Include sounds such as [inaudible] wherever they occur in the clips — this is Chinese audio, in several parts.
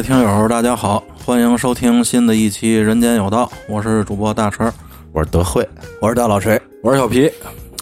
各位听友，大家好，欢迎收听新的一期《人间有道》，我是主播大陈。我是德惠，我是大老锤，我是小皮。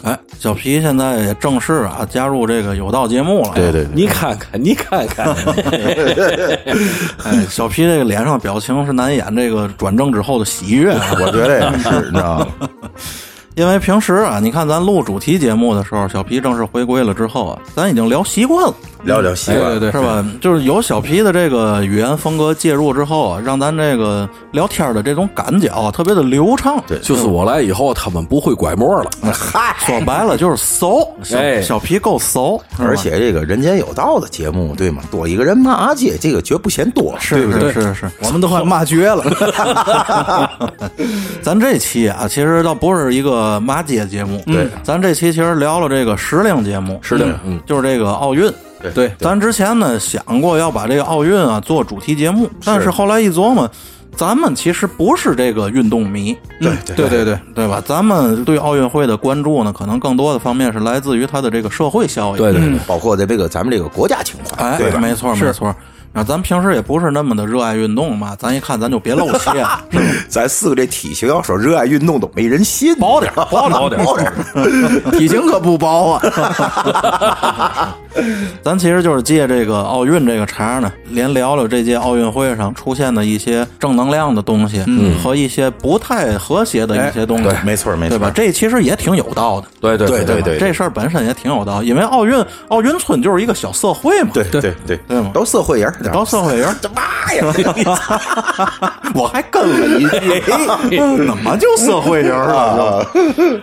哎，小皮现在也正式啊加入这个有道节目了。对对对，你看看，你看看，[laughs] 哎，小皮这个脸上表情是难掩这个转正之后的喜悦啊。[laughs] 我觉得也是，你知道吗？[laughs] 因为平时啊，你看咱录主题节目的时候，小皮正式回归了之后啊，咱已经聊习惯了，聊聊习惯，对对是吧？就是有小皮的这个语言风格介入之后啊，让咱这个聊天的这种感觉啊，特别的流畅。对就是我来以后，他们不会拐摸了。嗨，说白了就是骚，小哎小皮够骚，而且这个人间有道的节目，对吗？多一个人骂街，这个绝不嫌多，对不对？是是是，我们都快骂绝了。[laughs] 咱这期啊，其实倒不是一个骂街节目，对，咱这期其实聊了这个时令节目，时令，嗯，就是这个奥运。对对，咱之前呢想过要把这个奥运啊做主题节目，但是后来一琢磨，咱们其实不是这个运动迷，对对对。对，对吧？咱们对奥运会的关注呢，可能更多的方面是来自于它的这个社会效应。对对对，包括这个咱们这个国家情怀，哎对，没错没错。那咱平时也不是那么的热爱运动嘛，咱一看咱就别露怯，[laughs] 咱四个这体型要说热爱运动都没人信，薄点薄点，[laughs] 薄点。[laughs] 体型可不薄啊。[laughs] 咱其实就是借这个奥运这个茬呢，连聊聊这届奥运会上出现的一些正能量的东西，嗯和一些不太和谐的一些东西，对，没错没错，对吧？这其实也挺有道的。对对对对对这事儿本身也挺有道，因为奥运奥运村就是一个小社会嘛，对对对对吗都社会人，都社会人，[laughs] 这妈呀！[laughs] 我还跟了一句，怎么就社会人了？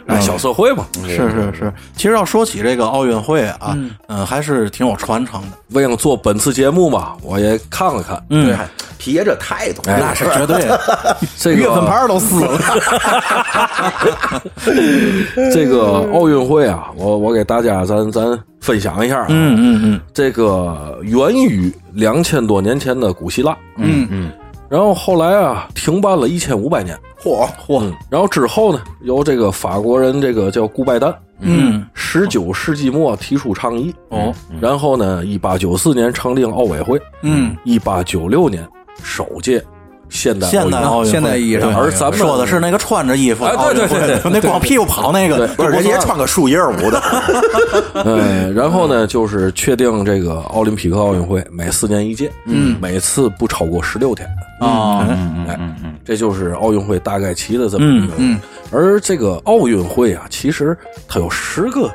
哎，小社会嘛，是是是，其实要说起这个奥运会啊，嗯，还是挺有传承的。为了做本次节目嘛，我也看了看，嗯，皮爷这态度，哎那是绝对的。这个月份牌都撕了。[laughs] 这个奥运会啊，我我给大家咱咱分享一下啊，嗯嗯嗯，这个源于两千多年前的古希腊，嗯嗯，然后后来啊停办了一千五百年，嚯。嚯，然后之后呢，由这个法国人这个叫顾拜旦，嗯，十九世纪末提出倡议，哦，然后呢，一八九四年成立奥委会，嗯，一八九六年首届现代现代奥运会，现代意义上而咱们说的是那个穿着衣服，哎对对对对那光屁股跑那个，不是人家穿个树叶舞的，[laughs] 嗯，然后呢，就是确定这个奥林匹克奥运会每四年一届，嗯，每次不超过十六天，啊，哎，这就是奥运会大概齐的这么一个。嗯，而这个奥运会啊，其实它有十个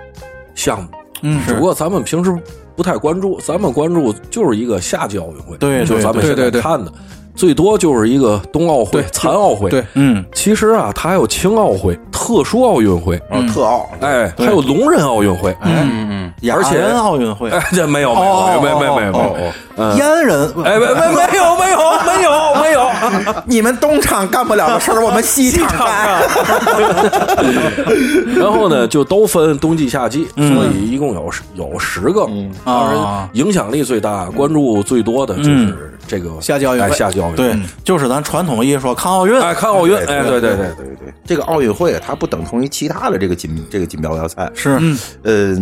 项目，嗯只不过咱们平时不太关注，咱们关注就是一个夏季奥运会，对就是咱们现对对对。在看的，最多就是一个冬奥会、残奥会，对，嗯，其实啊，它还有青奥会、特殊奥运会，然后特奥，哎，还有聋人奥运会，嗯。嗯，而且奥运会，哎，这没有没有没有没有没有没有。没有，嗯，阉人，哎，没没没有没有没有没有，[laughs] 你们东厂干不了的事儿，我们西厂干。[laughs] 然后呢，就都分冬季、夏季，所以一共有十有十个。当然，影响力最大、关注最多的就是这个夏季奥运会哎夏季奥运会。对，就是咱传统意义说看奥运，哎，看奥运，哎，对对对，对对，这个奥运会它不等同于其他的这个金这个锦标要赛，是，呃，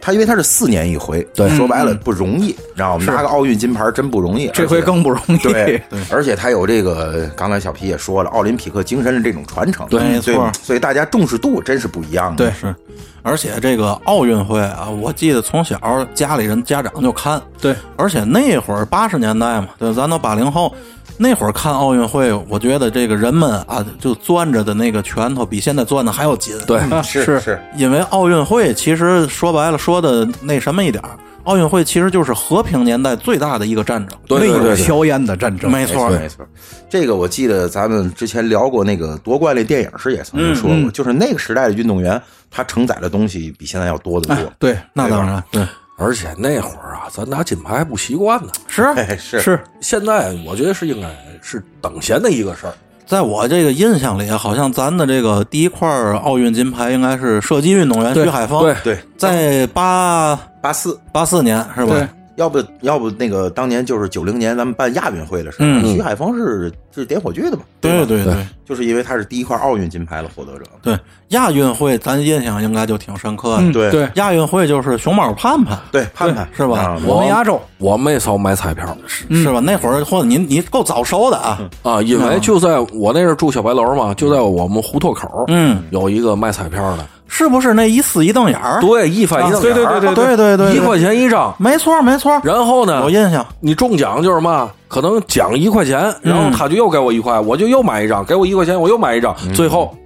它因为它是四年一回，对说白了不容易，知道吗拿个奥运金牌真不容易，这回更不容易。对，而且它有这个，刚才小皮也说了，奥林匹克精神的这种传承，对没错所以所以大家重视度真是不一样的。对是，而且这个奥运会啊，我记得从小家里人家长就看，对，而且那会儿八十年代嘛，对，咱都八零后，那会儿看奥运会，我觉得这个人们啊，就攥着的那个拳头比现在攥的还要紧。对，是是。是，因为奥运会其实说白了，说的那什么一点儿，奥运会其实就是和平年代最大的一个战争。对对对对，硝烟的战争，没错，没错，这个我记得咱们之前聊过那个夺冠那电影时也曾经说过，就是那个时代的运动员，他承载的东西比现在要多得多。对，那当然，对，而且那会儿啊，咱拿金牌还不习惯呢。是 [laughs] 哎，是是现在我觉得是应该是等闲的一个事儿。在我这个印象里，好像咱的这个第一块奥运金牌应该是射击运动员徐海峰，对。对，在八八四。八四年是吧？要不要不那个当年就是九零年咱们办亚运会的时候，嗯。徐海峰是是点火炬的嘛？吧？对对。对。就是因为他是第一块奥运金牌的获得者。对，亚运会咱印象应该就挺深刻的。嗯对。对，亚运会就是熊猫盼盼，对，盼盼。是吧？啊我们亚洲。我没少买彩票。是吧？那会儿或者您你够早熟的啊，啊，因为就在我那是住小白楼嘛，就在我们胡同口，嗯，有一个卖彩票的，是不是那一撕一瞪眼儿？对，一翻一瞪对对对对对对对，一块钱一张，没错没错，然后呢有，印象。你中奖就是嘛，可能奖一块钱，然后他就又给我一块，我就又买一张，给我一块钱，我又买一张，最后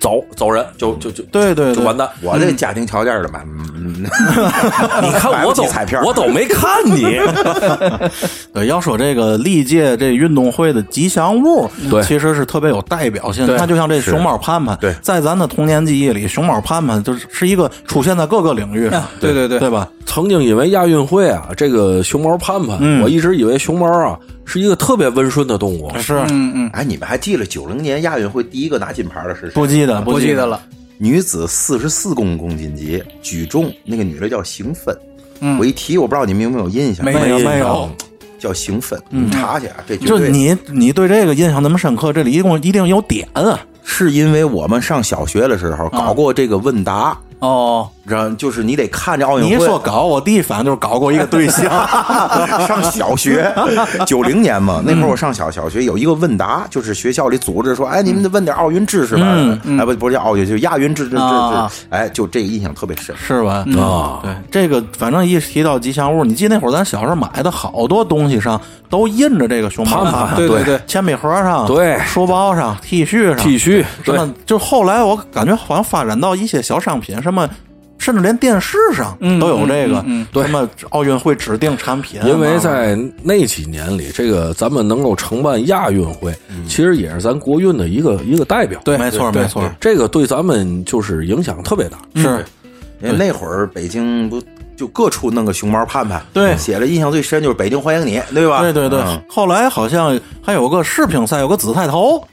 走走人，就就就对对对。就完蛋。我这家庭条件的嘛，[laughs] 嗯，你看我都彩票。我都没看你，[laughs] 对，要说这个历届这运动会的吉祥物，对其实是特别有代表性。对它就像这熊猫盼盼，对在咱的童年记忆里，熊猫盼盼就是是一个出现在各个领域上，对对对。对吧？曾经因为亚运会啊，这个熊猫盼盼，嗯。我一直以为熊猫啊是一个特别温顺的动物。是嗯嗯，哎，你们还记得九零年亚运会第一个拿金牌的是谁？不记得不记得。了。女子四十四公公斤级举重，那个女的叫邢芬。嗯我一提，我不知道你们有没有印象？没没有没有，叫邢芬，你查去啊，这绝对就你你对这个印象那么深刻，这里一共一定有点啊。是因为我们上小学的时候搞过这个问答，哦，知道就是你得看这奥运你会。一说搞，我第一反应就是搞过一个对象。[laughs] 上小学，[laughs] 九零年嘛，那会儿我上小小学有一个问答，就是学校里组织说，哎，你们得问点奥运知识吧，哎不不是叫奥运，就亚运知识知啊识，哎，就这个印象特别深。是吧？啊，对，这个反正一提到吉祥物，你记得那会儿咱小时候买的好多东西上都印着这个熊猫对对对铅笔盒上，对书包上，T 恤上 T 恤什么，就后来我感觉好像发展到一些小商品，什么。甚至连电视上都有这个，什么奥运会指定产品啊，因为在那几年里，这个咱们能够承办亚运会，其实也是咱国运的一个一个代表。对没错没错，这个对咱们就是影响特别大。是因为那会儿北京不就各处弄个熊猫盼盼，对写的印象最深就是北京欢迎你，对吧？对对对嗯，后来好像还有个世乒赛，有个紫菜头，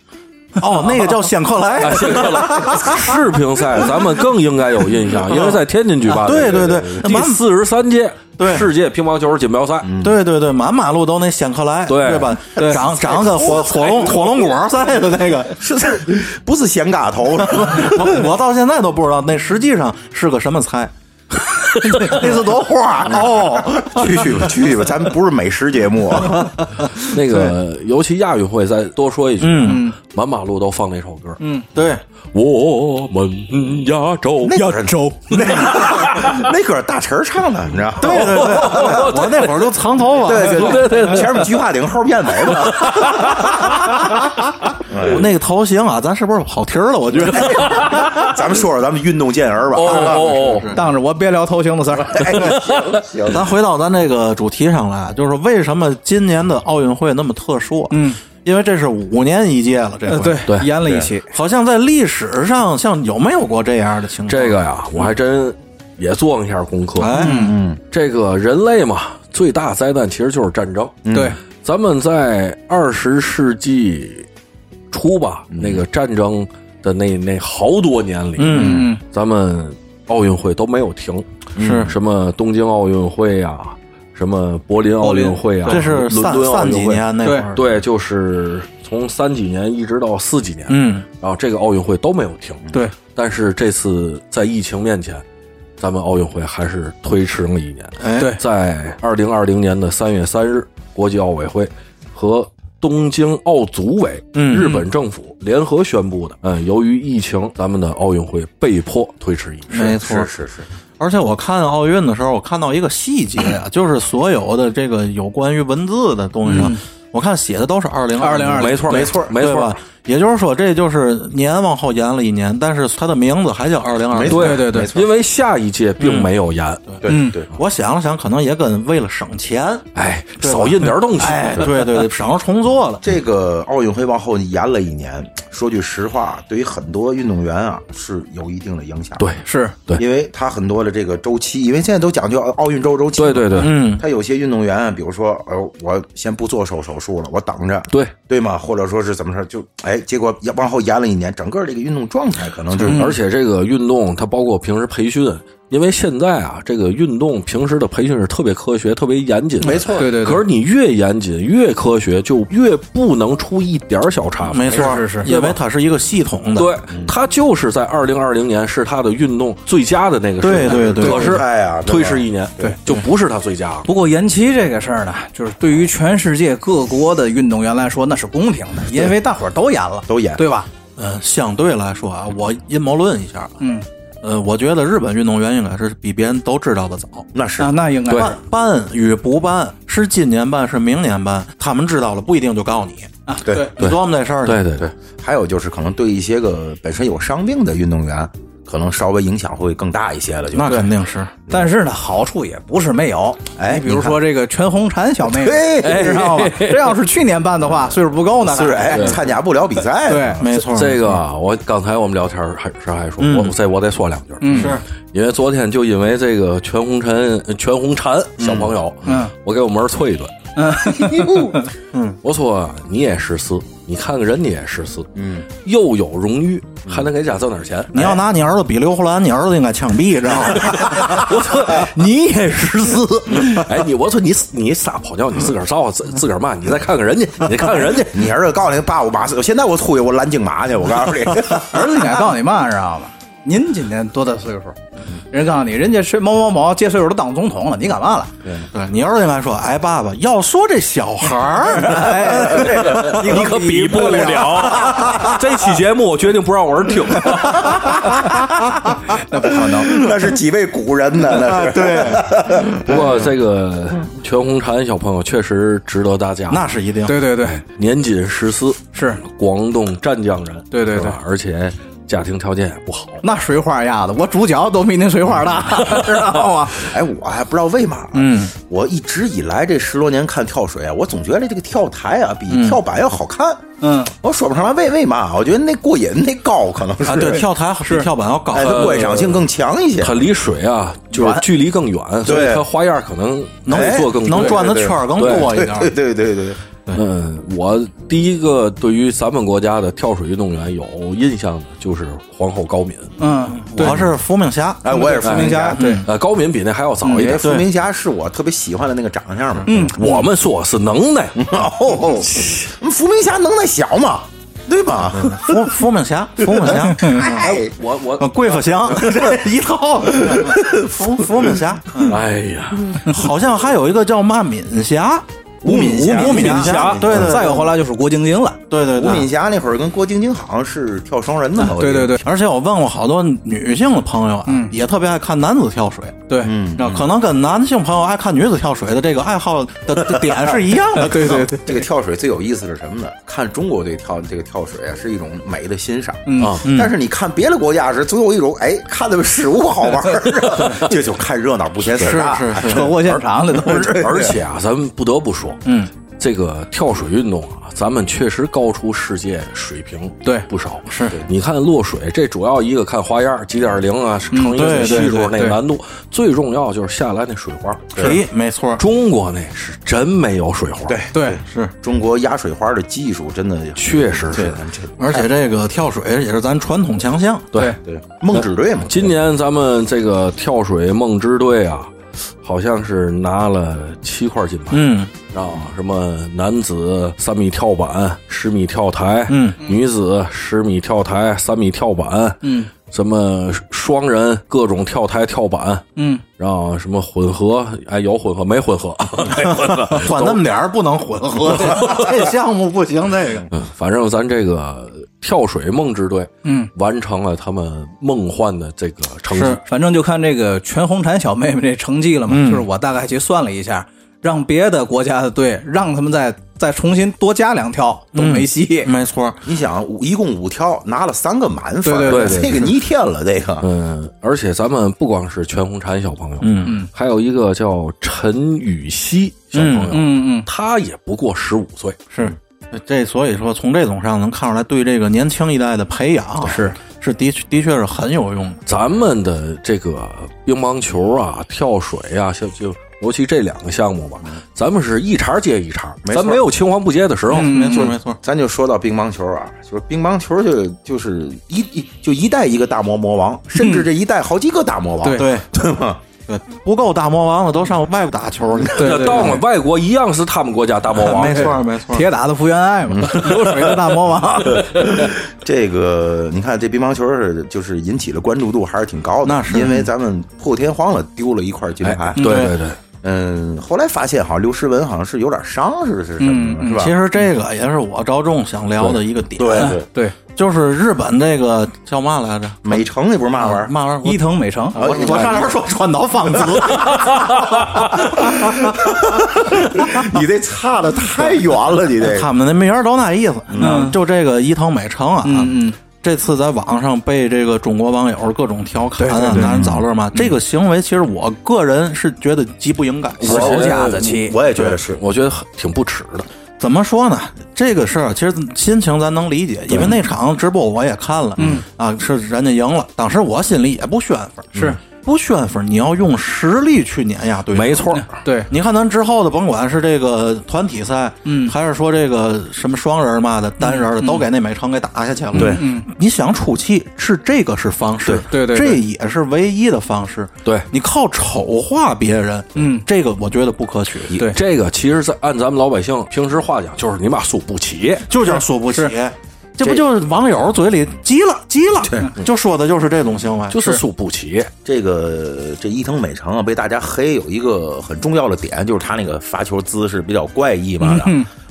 [laughs] 哦，那个叫仙客来，啊，谢谢了。世乒赛咱们更应该有印象，因为在天津举办的。对对对第满四十三届对世界乒乓球锦标赛。对对对，满马路都那仙客来，对对吧？长长个火火龙火龙果赛的那个，是不是咸嘎头？[laughs] 我我到现在都不知道那实际上是个什么菜，[laughs] 那是朵花哦。[laughs] 去去吧，去去吧，咱们不是美食节目。[laughs] 那个，尤其亚运会，再多说一句，嗯，满马路都放那首歌。嗯，对，我们亚洲，亚洲，那那歌大陈儿唱的，你知道吗？对对对，我那会儿都长头发，对对对前面菊花顶，后边尾巴。我那个头型啊，咱是不是跑题儿了？我觉得。咱们说说咱们运动健儿吧。哦哦哦，当着我别聊头型的事儿。[laughs] 哎行行，咱回到咱这个主题上来，就是为什么今年的奥运会那么特殊？嗯，因为这是五年一届了，这回。呃对对演了一期，好像在历史上，像有没有过这样的情况？这个呀，我还真也做了一下功课。哎，嗯。这个人类嘛，最大灾难其实就是战争。对，咱们在二十世纪初吧，那个战争的那那好多年里，嗯嗯。咱们奥运会都没有停，是。什么东京奥运会呀、什么柏林奥运会啊，这是伦三三几敦奥运会，年那会儿，对，就是从三几年一直到四几年，嗯，然后这个奥运会都没有停。对，但是这次在疫情面前，咱们奥运会还是推迟了一年。哎，对在二零二零年的三月三日，国际奥委会和东京奥组委、嗯日本政府联合宣布的，嗯，由于疫情，咱们的奥运会被迫推迟一年。没错。是。是是，而且我看奥运的时候，我看到一个细节啊，[laughs] 就是所有的这个有关于文字的东西上，我看写的都是二零二零。二没错，没错，没错？也就是说，这就是年往后延了一年，但是它的名字还叫二零二零。对对对因为下一届并没有延，对嗯对。我想了想，可能也跟为了省钱，哎，少印点东西。哎，对对对，省着重做了。这个奥运会往后延了一年，说句实话，对于很多运动员啊是有一定的影响。对，是对因为他很多的这个周期，因为现在都讲究奥运周周期。对对对，嗯，他有些运动员，比如说，呃，我先不做手手术了，我等着，对，对吗？或者说是怎么说，就哎，结果往后延了一年，整个这个运动状态可能就而且这个运动它包括平时培训，因为现在啊，这个运动平时的培训是特别科学、特别严谨的，没错。对对对。可是你越严谨、越科学，就越不能出一点儿小差错。没错，是是是。因为它是一个系统的。对，它就是在二零二零年是它的运动最佳的那个时代，对对对可是哎呀推迟一年，对，就不是它最佳。了。不过延期这个事儿呢，就是对于全世界各国的运动员来说，那是公平的，因为大伙儿都演了，都演对吧？嗯，相对来说啊，我阴谋论一下，嗯，呃，我觉得日本运动员应该是比别人都知道的早。那是。那那应该。办办与不办，是今年办是明年办，他们知道了不一定就告你。啊，对对，你琢磨这事儿去，对对。对，还有就是可能对一些个本身有伤病的运动员，可能稍微影响会更大一些了。就那肯定是。但是呢，好处也不是没有。哎你比如说这个全红婵小 [laughs] 妹妹，对哎知道吗？[laughs] 这要是去年办的话，岁数不够呢。是哎，参加不了比赛，对，没错，这个啊我刚才我们聊天儿还是还说，嗯。我这我得说两句，嗯。是。因为昨天就因为这个全红婵全红婵小朋友，嗯，我给我们儿啐一顿，嗯，[laughs] 我说你也十四，你看看人家也十四，嗯，又有荣誉，还能给家挣点钱，你要拿你儿子比刘胡兰，你儿子应该枪毙，知道吗？[laughs] 我说你也十四，[laughs] 哎，你我说你你撒泡尿，你自个儿照自自个儿骂，你再看看人家，[laughs] 你再看看人家，你儿子告诉你爸我妈死，现在我出去我拦京马去，我告诉你，儿子应该告诉你嘛，知道吗？您今年多大岁数？人告诉你，人家是某某某，这岁数都当总统了，你干嘛了？对你儿子应该说：“哎，爸爸，要说这小孩儿，[laughs] 哎，你可比不了。[laughs] 这期节目我决定不让我儿听。[laughs] 那不可能。那是几位古人呢？那是对，不过这个全红婵小朋友确实值得大家。那是一定。对对对，年仅十四，是广东湛江人，对对对而且家庭条件也不好。那水花压的，我主角都比您水花大，[laughs] 知道吗？[laughs] 哎，我还不知道为嘛，嗯，我一直以来这十多年看跳水啊，我总觉得这个跳台啊比跳板要好看。嗯，我说不上来为为嘛，我觉得那过瘾，那高可能是。啊，对，跳台比跳板要高。哎，它观赏性更强一些。它离水啊，就是距离更远，所以它花样可能能哎。做更多。能转的圈儿更多一点。对对对对，嗯，我第一个对于咱们国家的跳水运动员有印象的就是皇后高敏。嗯，我是伏明霞，哎，我也是伏明霞，对。呃，高敏比那还要早一点。因为伏明霞是我特别喜欢的那个长相嘛。嗯，我们说是能耐，哦，伏明霞能耐小嘛，对吧？伏伏明霞，伏明霞，哎，我我呃贵妇祥 [laughs] 这一套。伏伏明霞，哎呀，好像还有一个叫嘛敏霞，吴敏霞吴敏霞，对对，再有后来就是郭晶晶了。对对对，吴敏霞那会儿跟郭晶晶好像是跳双人的对对对而且我问过好多女性的朋友啊，也特别爱看男子跳水，对，啊，可能跟男性朋友爱看女子跳水的这个爱好的的点 [laughs] 是一样的。对对对，这个跳水最有意思是什么呢？看中国队跳这个跳水啊，是一种美的欣赏啊但是你看别的国家时，总有一种哎，看的事物好玩儿，[laughs] 这就看热闹不嫌事儿大。是是车祸现场的都是。[laughs] 而且啊，咱们不得不说，嗯，这个跳水运动啊，咱们确实高出世界水平对不少。是你看落水，这主要一个看花样，几点零啊，乘一个对对系数那个难度，最重要就是下来那水花。嘿，没错，中国那是真没有水花，对，对，是，中国压水花的技术真的确实是。这而且这个跳水也是咱传统强项。对，对梦之队嘛。今年咱们这个跳水梦之队啊，好像是拿了七块金牌。嗯，啊，什么男子三米跳板、十米跳台，嗯，女子十米跳台、三米跳板，嗯，什么双人各种跳台、跳板，嗯，然后什么混合，哎，有混合没混合，[laughs] 没混合，管那么点儿不能混合，[laughs] 这项目不行。这个。嗯，反正咱这个跳水梦之队，嗯，完成了他们梦幻的这个成绩。是。反正就看这个全红婵小妹妹这成绩了嘛。就是我大概去算了一下，让别的国家的队让他们再再重新多加两跳都没戏。没错，你想，一共五跳，拿了三个满分，对对对这个逆天了，这个。嗯，而且咱们不光是全红婵小朋友，嗯。嗯，还有一个叫陈雨熙小朋友，嗯嗯，他也不过十五岁，是这，所以说从这种上能看出来，对这个年轻一代的培养是是的确的确是很有用的。咱们的这个乒乓球啊、跳水啊，像就尤其这两个项目吧，咱们是一茬接一茬，没咱没有青黄不接的时候。没错没错。咱就说到乒乓球啊，就是乒乓球就就是一一就一代一个大魔魔王，甚至这一代好几个大魔王，对对对吗？对，不够大魔王的都上外国打球去。[laughs] 对对到了外国一样是他们国家大魔王。没错没错。铁打的福原爱嘛，[laughs] 流水的大魔王。[laughs] 这个你看，这乒乓球是就是引起了关注度还是挺高的，那是因为咱们破天荒了丢了一块金牌。对对对，嗯，后来发现好像刘诗雯好像是有点伤，是是什么，是吧？其实这个也是我着重想聊的一个点。对对，对，就是日本那个叫嘛来着？美城那不是嘛玩意儿？嘛玩意儿？伊藤美诚，我我上哪说川岛芳子？[laughs] 你这差的太远了，你这他们那名儿都那意思。嗯，就这个伊藤美诚啊，嗯嗯，这次在网上被这个中国网友各种调侃啊，对对对拿人找乐嘛。这个行为其实我个人是觉得极不应该。我家子气我也觉得是。我觉得挺不耻的。怎么说呢？这个事儿其实心情咱能理解，因为那场直播我也看了，嗯。啊，是人家赢了，当时我心里也不宣愤，是不宣愤，你要用实力去碾压对手。没错，对，你看咱之后的，甭管是这个团体赛，嗯。还是说这个什么双人嘛的、单人的，都给那美城给打下去了。对。嗯，你想出气是这个是方式，对对对这也是唯一的方式。对。你靠丑化别人，嗯。这个我觉得不可取，对。这个其实，在按咱们老百姓平时话讲，就是你妈输不起。就叫输不起。这不就是网友嘴里急了急了，就说的就是这种行为，就是输不起，这个这伊藤美诚啊，被大家黑有一个很重要的点，就是他那个罚球姿势比较怪异嘛的。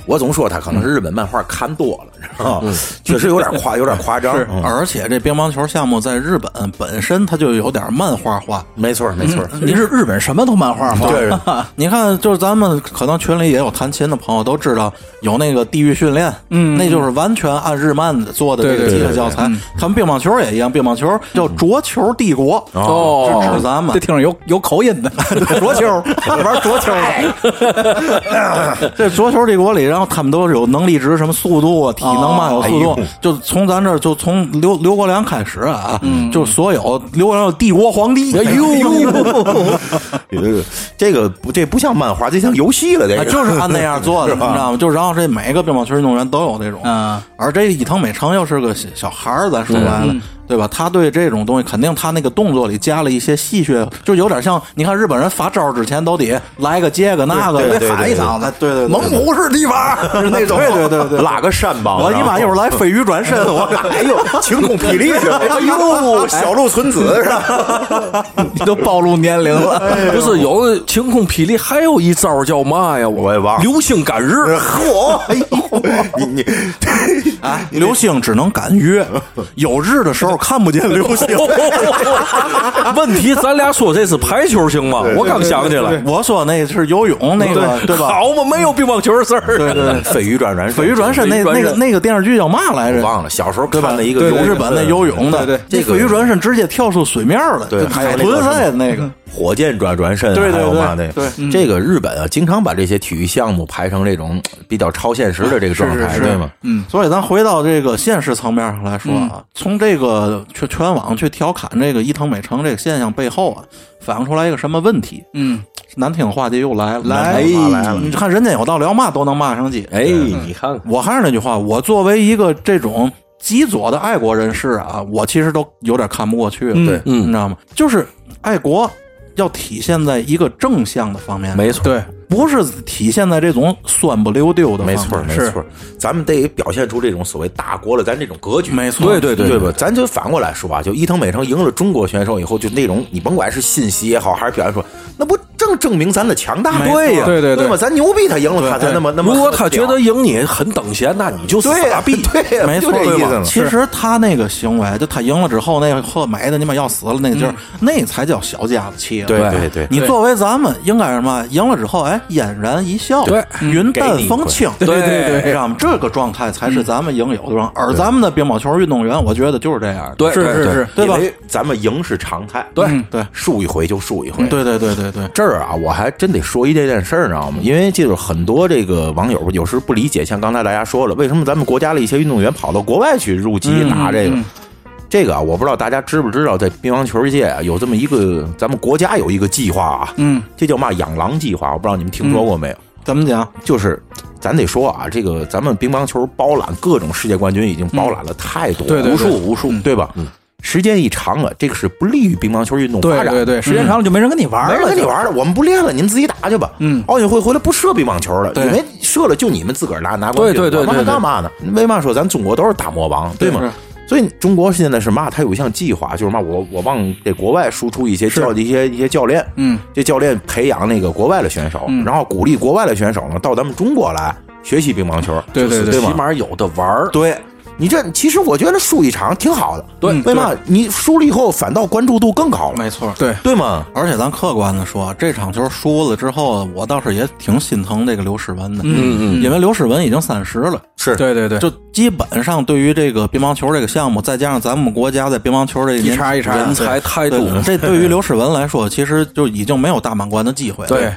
我总说他可能是日本漫画看多了，你知道吗？确实有点夸，[laughs] 有点夸张。嗯而且这乒乓球项目在日本本身它就有点漫画化。没错，没错。你是日本什么都漫画化，对，[laughs] 你看，就是咱们可能群里也有弹琴的朋友都知道，有那个地狱训练，嗯，那就是完全按日漫做的这个教材。他们乒乓球也一样，乒乓球叫桌球帝国，哦是指咱们这听着有有口音的，[laughs] 桌球玩桌球的。这桌球帝国里，然后他们都有能力值，什么速度啊、体能嘛，有速度就从咱这儿就从刘刘国梁开始啊，就所有刘国梁帝国皇帝，哎呦 [laughs] 这个不，这不像漫画，这像游戏了。这啊，个就是按那样做的，[laughs] 你知道吗？就然后这每个乒乓球运动员都有这种，嗯，而这伊藤美诚又是个小小孩儿，咱说白了，嗯对吧？他对这种东西，肯定他那个动作里加了一些戏谑，就有点像你看日本人发招之前都得来个这个那个，得喊一嗓子，对对，对猛虎式踢法，是那种，对对对对 [laughs] 拉个山膀。我一般一会儿来飞鱼转身，我哎呦，[laughs] 晴空霹雳去了！哎呦，小鹿纯子是吧？[laughs] 你都暴露年龄了。不是有个晴空霹雳，还有一招叫嘛呀？我也忘了流星赶日。嚯！[laughs] 哎呦，你你哎，流星只能赶月，有日的时候看不见流星。问题，咱俩说这是排球行吗？我刚想起来，我说那是游泳那个，对吧？好嘛，没有乒乓球的事儿。对对，飞鱼转转飞鱼转身那那个那个电视剧叫嘛来着？忘了，小时候？看了一个游日本的游泳的，对这飞鱼转身直接跳出水面了，海豚赛的那个，[laughs] 火箭转转身，对对还有嘛的，对。对这个日本啊，经常把这些体育项目排成这种比较超现实的这个状态，是是对吗？嗯，所以咱回到这个现实层面上来说啊，从这个全全网去调侃这个伊藤美诚这个现象背后啊，反映出来一个什么问题？嗯，难听的话就又来了，来了来了你看人家有道聊嘛都能骂上街。哎，你看看，我还是那句话，我作为一个这种极左的爱国人士啊，我其实都有点看不过去了。对。你知道吗？就是爱国要体现在一个正向的方面，没错，对，不是体现在这种酸不溜丢的方面。没错，没是错，咱们得表现出这种所谓大国了，咱这种格局。没错，对对对对吧？咱就反过来说啊，就伊藤美诚赢了中国选手以后，就那种你甭管是信息也好，还是表现出，那不正证明咱的强大对呀，对对对对吧？咱牛逼，他赢了，他才那么那么。如果他觉得赢你很等闲，那你就傻逼。[laughs] 对，没错，意思对吧。其实他那个行为，就他赢了之后，那个喝美的你妈要死了那个劲儿，那才叫小家子气。对对对你作为咱们应该是什么？赢了之后，哎，嫣然一笑，对云淡风轻，对对对知道吗？这个状态才是咱们应有的状态。而咱们的乒乓球运动员，我觉得就是这样。对是是是，对吧咱们赢是常态，对嗯对输一回就输一回。对对对对对，这儿啊，我还真得说一这件事儿，你知道吗？因为就是很多这个网友有时不理解，像刚才大家说了，为什么咱们国家的一些运动员跑到国外去入籍拿这个？这个啊，我不知道大家知不知道，在乒乓球界啊，有这么一个，咱们国家有一个计划啊，嗯，这叫嘛养狼计划，我不知道你们听说过没有？怎么讲？就是咱得说啊，这个咱们乒乓球包揽各种世界冠军已经包揽了太多，对对对无数无数，对吧？时间一长了，这个是不利于乒乓球运动发展。对对对，时间长了就没人跟你玩了没人，跟你玩了，我们不练了，你们自己打去吧。嗯奥运会回来不射乒乓球了，对因为射了就你们自个儿拿拿冠军，我们还对对对对对干嘛呢？为嘛说咱中国都是大魔王，对吗？所以中国现在是嘛？他有一项计划，就是嘛，我我往这国外输出一些教一些一些教练，嗯，这教练培养那个国外的选手，然后鼓励国外的选手呢到咱们中国来学习乒乓球，对对对？起码有的玩儿。对。你这其实我觉得输一场挺好的，对为嘛？你输了以后反倒关注度更高了，没错，对，对吗？而且咱客观的说，这场球输了之后，我倒是也挺心疼这个刘诗雯的，嗯嗯，因为刘诗雯已经三十了，是对对对，就基本上对于这个乒乓球这个项目，再加上咱们国家在乒乓球这个一茬一茬人才态度对这对于刘诗雯来说，其实就已经没有大满贯的机会了。对，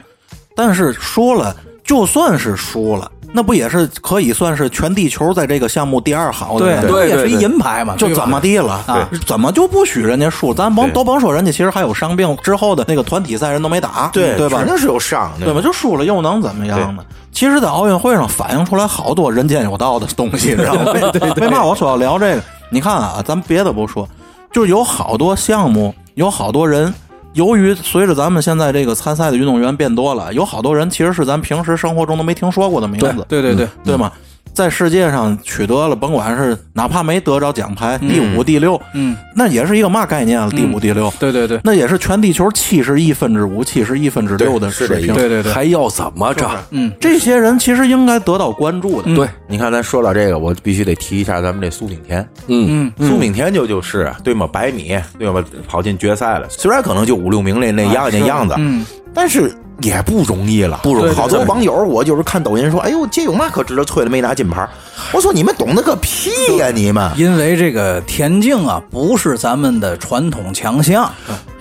但是输了，就算是输了，那不也是可以算是全地球在这个项目第二好的对？也是一银牌嘛，就怎么地了？啊怎么就不许人家输？咱甭都甭说人家其实还有伤病之后的那个团体赛人都没打，对对吧肯？定是有伤，对吧？就输了又能怎么样呢？其实，在奥运会上反映出来好多人间有道的东西，知道吗？[laughs] 为嘛我说要聊这个？你看啊，咱别的不说，就是有好多项目，有好多人，由于随着咱们现在这个参赛的运动员变多了，有好多人其实是咱平时生活中都没听说过的名字，对对对，对吗？在世界上取得了，甭管是哪怕没得着奖牌，第五、第六，嗯，那也是一个嘛概念了？第五、第六，对对对那也是全地球七十亿分之五、七十亿分之六的水平。对对对，还要怎么着？嗯，这些人其实应该得到关注的。对，你看，咱说到这个，我必须得提一下咱们这苏炳添。嗯嗯苏炳添就就是啊对吗？百米对吗？跑进决赛了，虽然可能就五六名那那样、那样子，嗯，但是也不容易了，不容易好多网友，我就是看抖音说，哎呦，这有嘛可值得吹的？没拿金牌。我说你们懂得个屁呀、你们！因为这个田径啊，不是咱们的传统强项，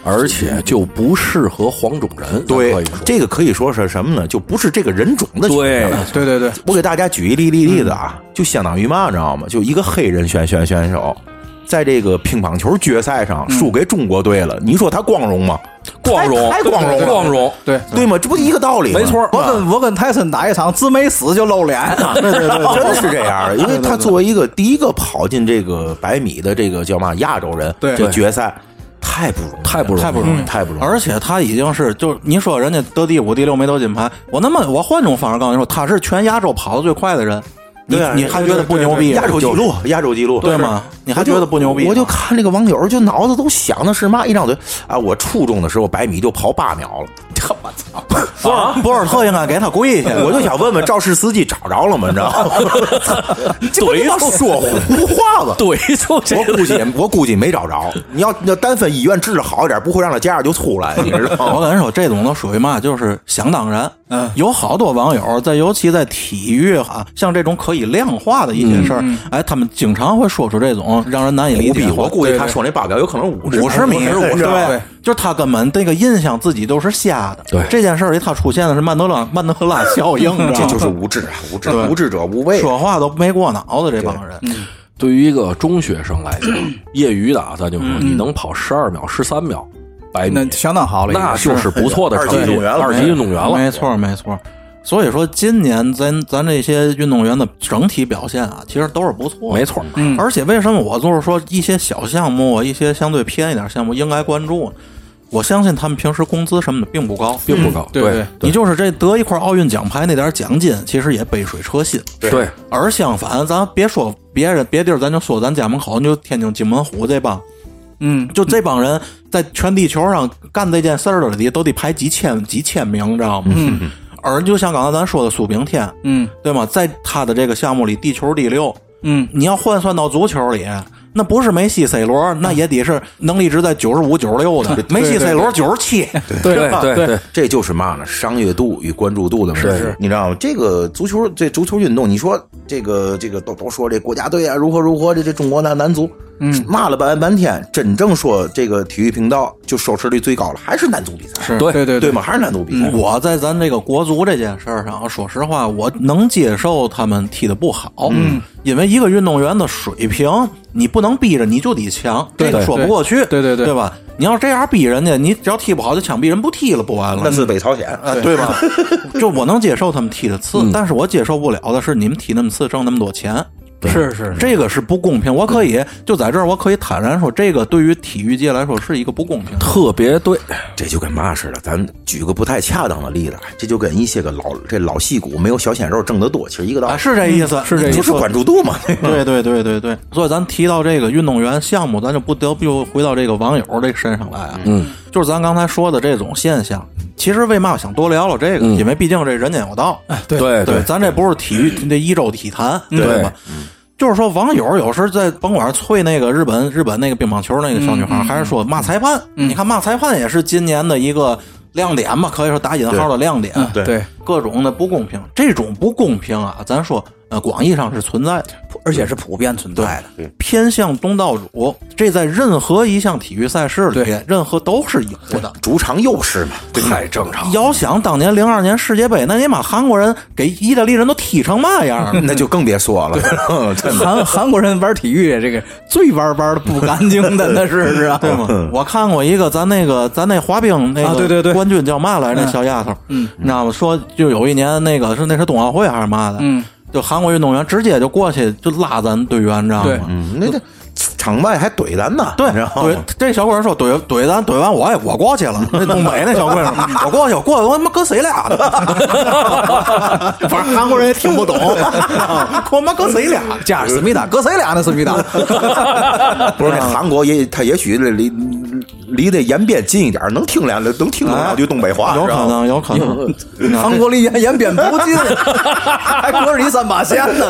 而且就不适合黄种人。咱可以说，这个可以说是什么呢？就不是这个人种的对对对，我给大家举一例例例子啊，就相当于嘛，你知道吗？就一个黑人选选选手，在这个乒乓球决赛上输给中国队了，你说他光荣吗？光荣，太太光荣了，光荣。对对吗？这不一个道理吗？没错我跟我跟泰森打一场，自没死就露脸，[laughs] 对对对，真的是这样的，因为他作为一个第一个跑进这个百米的这个叫嘛亚洲人，对这决赛太不容易，太不容易太不容易，太不容易。而且他已经是，就你说人家得第五、第六没得金牌，我那么我换种方式告诉你说，他是全亚洲跑得最快的人，你你还觉得不牛逼？亚洲纪录，亚洲纪录，对吗？你还觉得不牛逼？我就看这个网友，就脑子都想的是嘛一张嘴啊！我初中的时候百米就跑八秒了，[laughs] 我操！博尔博尔特应该给他跪下。我就想问问肇事司机找着了吗？你知道吗？[laughs] 这不要说胡话吧？对，我估计我估计没找着。你要要单分医院治的好一点，不会让他家就出来，你知道吗？[laughs] 我跟你说，这种都属于嘛，就是想当然。嗯，有好多网友在，尤其在体育啊，像这种可以量化的一些事儿，哎，他们经常会说出这种让人难以理，解。我估计他说那八表有可能五五十米，五十对，就是他根本这个印象自己都是瞎的。对这件事儿里，他出现的是曼德拉曼德拉效应，[laughs] 你知道吗这就是无知啊！无知，无知者无畏。说话都没过脑子，这帮人。对于一个中学生来讲，业余的啊，咱就说你能跑十二秒、十三秒百米那，相当好了，那就是不错的成绩二级运动员了。没错，没错。所以说，今年咱咱这些运动员的整体表现啊，其实都是不错的。没错，嗯而且为什么我就是说一些小项目啊，一些相对偏一点项目应该关注呢？我相信他们平时工资什么的并不高，并不高。对对你就是这得一块奥运奖牌那点奖金，其实也杯水车薪。对，而相反，咱别说别人别地儿，咱就说咱家门口，你就天津金门虎这帮，嗯，就这帮人在全地球上干这件事儿的里，都得排几千几千名，知道吗？嗯。[laughs] 而就像刚才咱说的苏炳添，嗯对吗？在他的这个项目里，地球第六，嗯，你要换算到足球里，那不是梅西、C 罗，那也得是能力值在九十五、九十六的。梅西、C 罗九十七，对对对对，这就是嘛呢？商业度与关注度的问题。是是你知道吗？这个足球，这足球运动，你说这个这个都都说这国家队啊如何如何，这这中国男男足，嗯，骂了半半天，真正说这个体育频道就收视率最高了，还是男足比赛，是对对对对吗？还是男足比赛？我在咱这个国足这件事儿上，说实话，我能接受他们踢的不好，嗯，因为一个运动员的水平，你不能逼着你就得强，这个说不过去，对对对对吧？你要这样逼人家，你只要踢不好就枪毙人，不踢了不完了？那是北朝鲜，啊，对吧？[laughs] 就我能接受他们踢的次，但是我接受不了的是你们踢那么次挣那么多钱。是是，这个是不公平。我可以就在这儿，我可以坦然说，这个对于体育界来说是一个不公平。特别对，这就跟嘛似的，咱举个不太恰当的例子，这就跟一些个老这老戏骨没有小鲜肉挣得多，其实一个道理。啊，是这意思，是这意思就是关注度嘛。对对对对对，所以咱提到这个运动员项目，咱就不得不回到这个网友这身上来啊。嗯，就是咱刚才说的这种现象。其实为嘛想多聊聊这个？因为毕竟这人间有道。对对对，咱这不是体育这一周体坛，对吧？就是说，网友有时在甭管催那个日本日本那个乒乓球那个小女孩，还是说骂裁判。你看骂裁判也是今年的一个亮点嘛，可以说打引号的亮点。对对，各种的不公平，这种不公平啊，咱说呃广义上是存在的。而且是普遍存在的。偏向东道主，这在任何一项体育赛事里，任何都是有的。主场优势嘛，太正常。遥想当年零二年世界杯，那你把韩国人给意大利人都踢成嘛样了？[laughs] 那就更别说了。[laughs] 韩韩国人玩体育，这个最玩玩的不干净的，那是 [laughs] 是啊，对吗？我看过一个咱那个咱那滑冰那对对对冠军叫嘛来着？那小丫头，嗯，你知道吗？说就有一年那个是那是冬奥会还是嘛的？嗯。就韩国运动员直接就过去就拉咱队员，你知道吗？场外还怼咱呢，对，怼，这小鬼说怼怼咱怼完我也我过去了，[laughs] 那东北那小鬼说，我过去我过去我他妈搁谁俩呢？[laughs] 反正韩国人也听不懂，[laughs] 我妈搁谁俩？加上思密达，搁谁俩呢？思密达，不是那韩国也他也许离离得延边近一点，能听两能听懂两句东北话，有可能，有可能。韩国离延延边不近，还隔着一三八线呢。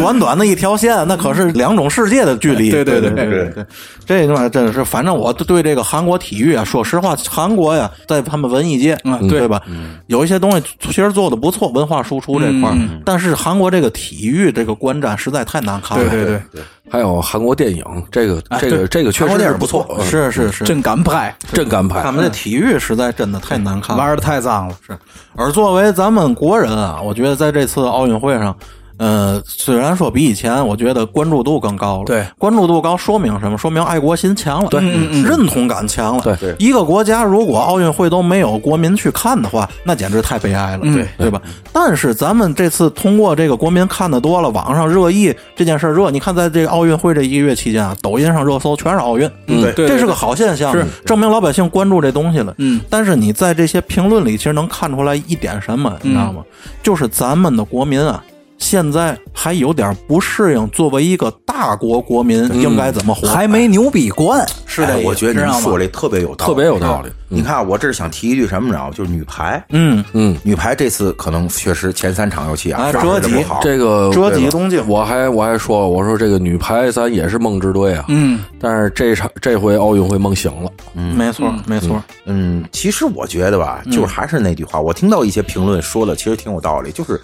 短短的一条线，那可是两种世界的距离。对对对对对，这他妈真的是，反正我对这个韩国体育啊，说实话，韩国呀，在他们文艺界，对吧？有一些东西其实做的不错，文化输出这块儿。但是韩国这个体育这个观战实在太难看了。对对对，还有韩国电影，这个这个这个确实是不错，是是是，真敢拍，真敢拍。他们的体育实在真的太难看，玩的太脏了。是，而作为咱们国人啊，我觉得在这次奥运会上。呃，虽然说比以前，我觉得关注度更高了。对，关注度高说明什么？说明爱国心强了，对，认同感强了。对对，一个国家如果奥运会都没有国民去看的话，那简直太悲哀了，对对吧？但是咱们这次通过这个国民看的多了，网上热议这件事热，你看在这个奥运会这一个月期间啊，抖音上热搜全是奥运，对，这是个好现象，是证明老百姓关注这东西了。嗯，但是你在这些评论里，其实能看出来一点什么，你知道吗？就是咱们的国民啊。现在还有点不适应，作为一个大国国民应该怎么活？还没牛逼惯，是的，我觉得你说这特别有道理，特别有道理。你看，我这是想提一句什么呢？就是女排，嗯。嗯，女排这次可能确实前三场尤其啊，折戟不好，这个折戟东京，我还我还说，我说这个女排咱也是梦之队啊，嗯，但是这场这回奥运会梦醒了，嗯，没错没错，嗯，其实我觉得吧，就是还是那句话，我听到一些评论说的，其实挺有道理，就是。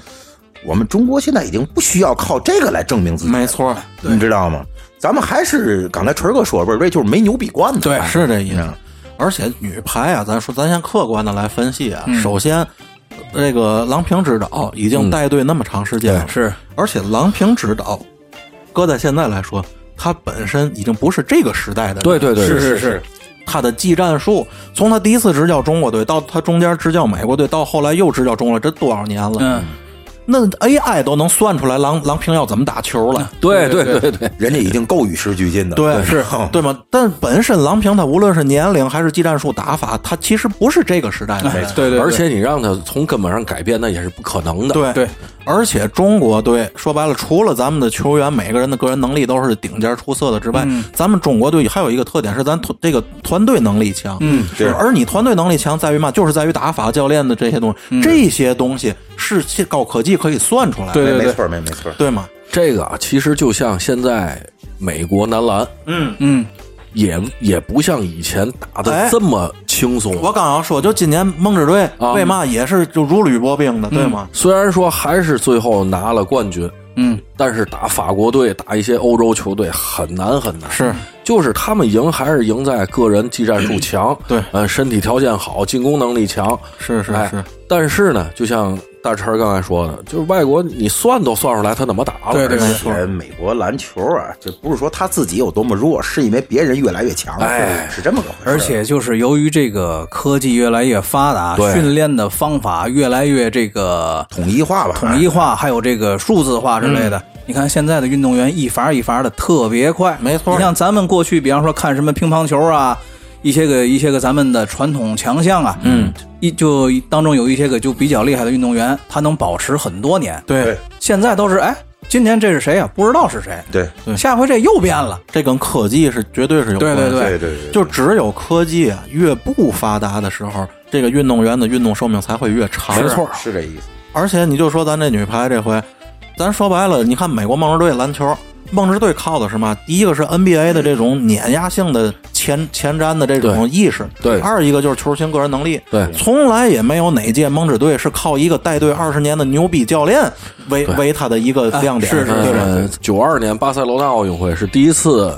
我们中国现在已经不需要靠这个来证明自己，没错，你知道吗？咱们还是刚才春哥说不是，这就是没牛逼惯的，对，是这意思。而且女排啊，咱说咱先客观的来分析啊，首先这个郎平指导已经带队那么长时间了，是，而且郎平指导搁在现在来说，他本身已经不是这个时代的，对对对，是是是，他的技战术，从他第一次执教中国队到他中间执教美国队，到后来又执教中国，这多少年了？嗯。那 AI 都能算出来郎郎平要怎么打球了？对对对对，[laughs] 人家已经够与时俱进的。对，是，[laughs] 对吗？但本身郎平他无论是年龄还是技战术打法，他其实不是这个时代的。对对，而且你让他从根本上改变，那也是不可能的。对对，而且中国队说白了，除了咱们的球员每个人的个人能力都是顶尖出色的之外，咱们中国队还有一个特点是咱团这个团队能力强。嗯，是。而你团队能力强在于嘛？就是在于打法、教练的这些东西，这些东西是高科技可以算出来。对对没错，没没错，对吗？这个啊，其实就像现在美国男篮，嗯嗯，也也不像以前打的哎这么轻松。我刚要说，就今年梦之队啊为嘛也是就如履薄冰的，对吗？虽然说还是最后拿了冠军，嗯，但是打法国队、打一些欧洲球队很难很难。是，就是他们赢还是赢在个人技战术强，对嗯，身体条件好，进攻能力强。哎是是是，但是呢，就像大陈儿刚才说的，就是外国你算都算出来他怎么打了。对对而且美国篮球啊，这不是说他自己有多么弱，是因为别人越来越强，哎是这么个回事。而且就是由于这个科技越来越发达，对训练的方法越来越这个统一化吧，统一化，还有这个数字化之类的。你看现在的运动员一罚一罚的特别快，没错你像咱们过去，比方说看什么乒乓球啊，一些个一些个咱们的传统强项啊，嗯，一就当中有一些个就比较厉害的运动员，他能保持很多年。对对现在都是哎，今天这是谁啊？不知道是谁，对下回这又变了。这跟科技是绝对是有关系。对对对对对，就只有科技啊越不发达的时候，这个运动员的运动寿命才会越长。没错，是这意思。而且你就说咱这女排这回，咱说白了，你看美国梦之队篮球，梦之队靠的是嘛？第一个是 NBA 的这种碾压性的前前瞻的这种意识，对二一个就是球星个人能力，对从来也没有哪届梦之队是靠一个带队二十年的牛逼教练为为他的一个亮点，是是对吧？呃，九二年巴塞罗那奥运会是第一次，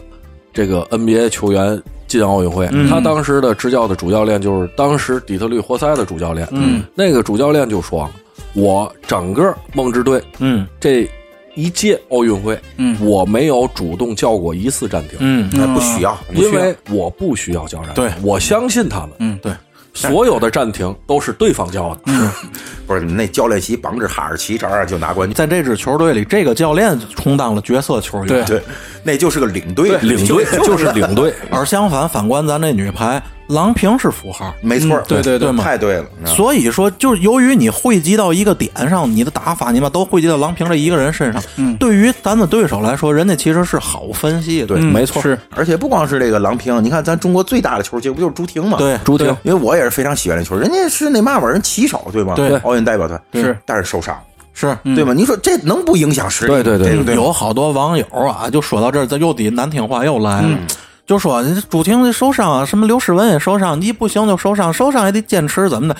这个 NBA 球员进奥运会。他当时的执教的主教练就是当时底特律活塞的主教练。嗯，那个主教练就说：“我整个梦之队嗯这一届奥运会，嗯。我没有主动叫过一次暂停，嗯，那不需要，因为我不需要叫暂停，对。我相信他们。嗯，对，所有的暂停都是对方叫的。[laughs] 不是你那教练席绑着哈士奇这儿就拿冠军，在这支球队里，这个教练充当了角色球员。对。对，那就是个领队，领队 [laughs] 就是领队，[laughs] 而相反，反观咱这女排，郎平是符号。没错，对对对嘛太对了。所以说，就是由于你汇集到一个点上，你的打法你把都汇集到郎平这一个人身上。嗯，对于咱的对手来说，人家其实是好分析的。对，没错，是而且不光是这个郎平，你看咱中国最大的球星不就是朱婷吗？对朱婷因为我也是非常喜欢这球，人家是那嘛玩意儿人旗手对吗？对奥运代表团是，但是受伤，是，对吧？你说这能不影响实力？对对对有好多网友啊，就说到这儿，咱又得难听话又来了。就说朱婷受伤啊，什么刘诗雯也受伤，你不行就受伤，受伤也得坚持怎么的？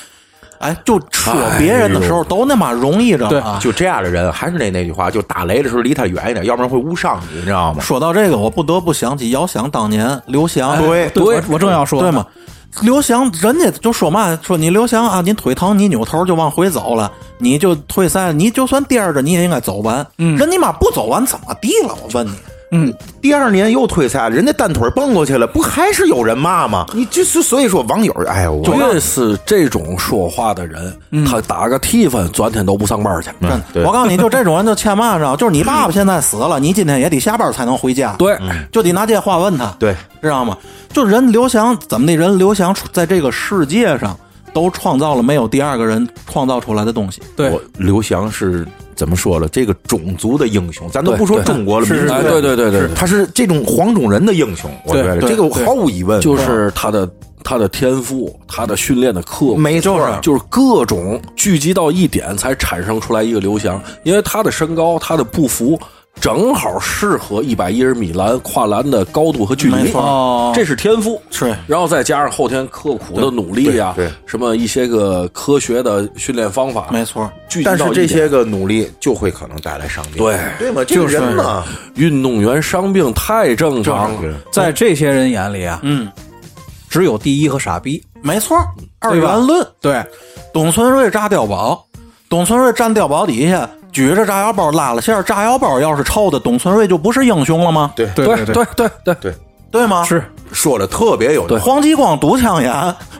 哎，就扯别人的时候都那么容易着啊。就这样的人，还是那那句话，就打雷的时候离他远一点，要不然会误伤你，你知道吗？说到这个，我不得不想起遥想当年刘翔，对对，我我正要说，对吗？刘翔，人家就说嘛，说你刘翔啊，你腿疼，你扭头就往回走了，你就退赛，你就算颠着，你也应该走完。嗯，人你妈不走完怎么地了？我问你，嗯，第二年又退赛了，人家单腿蹦过去了，不还是有人骂吗？你就是所以说网友，哎呦，我越是这种说话的人，他打个提分，转天都不上班去。真的，我告诉你，就这种人就欠骂着，就是你爸爸现在死了，你今天也得下班才能回家，对，就得拿这话问他，对，知道吗？就人刘翔怎么的，人刘翔在这个世界上都创造了没有第二个人创造出来的东西。对我刘翔是怎么说了？这个种族的英雄，咱都不说中国了，对对对对，他是这种黄种人的英雄，我觉得这个毫无疑问，就是他的他的天赋，他的训练的刻苦，没错就是就是各种聚集到一点，才产生出来一个刘翔。因为他的身高，他的步幅正好适合一百一十米栏跨栏的高度和距离，哦。这是天赋。是。然后再加上后天刻苦的努力呀、对。对什么一些个科学的训练方法，没错，但是这些个努力就会可能带来伤病，对。对吗？就是。人嘛，运动员伤病太正常。了。在这些人眼里啊，嗯，只有第一和傻逼。没错，二元论。对，董存瑞炸碉堡，董存瑞站碉堡底下举着炸药包拉了线，炸药包要是臭的，董存瑞就不是英雄了吗？对对对对对对对，对吗？是说的特别有道理。黄继光堵枪眼，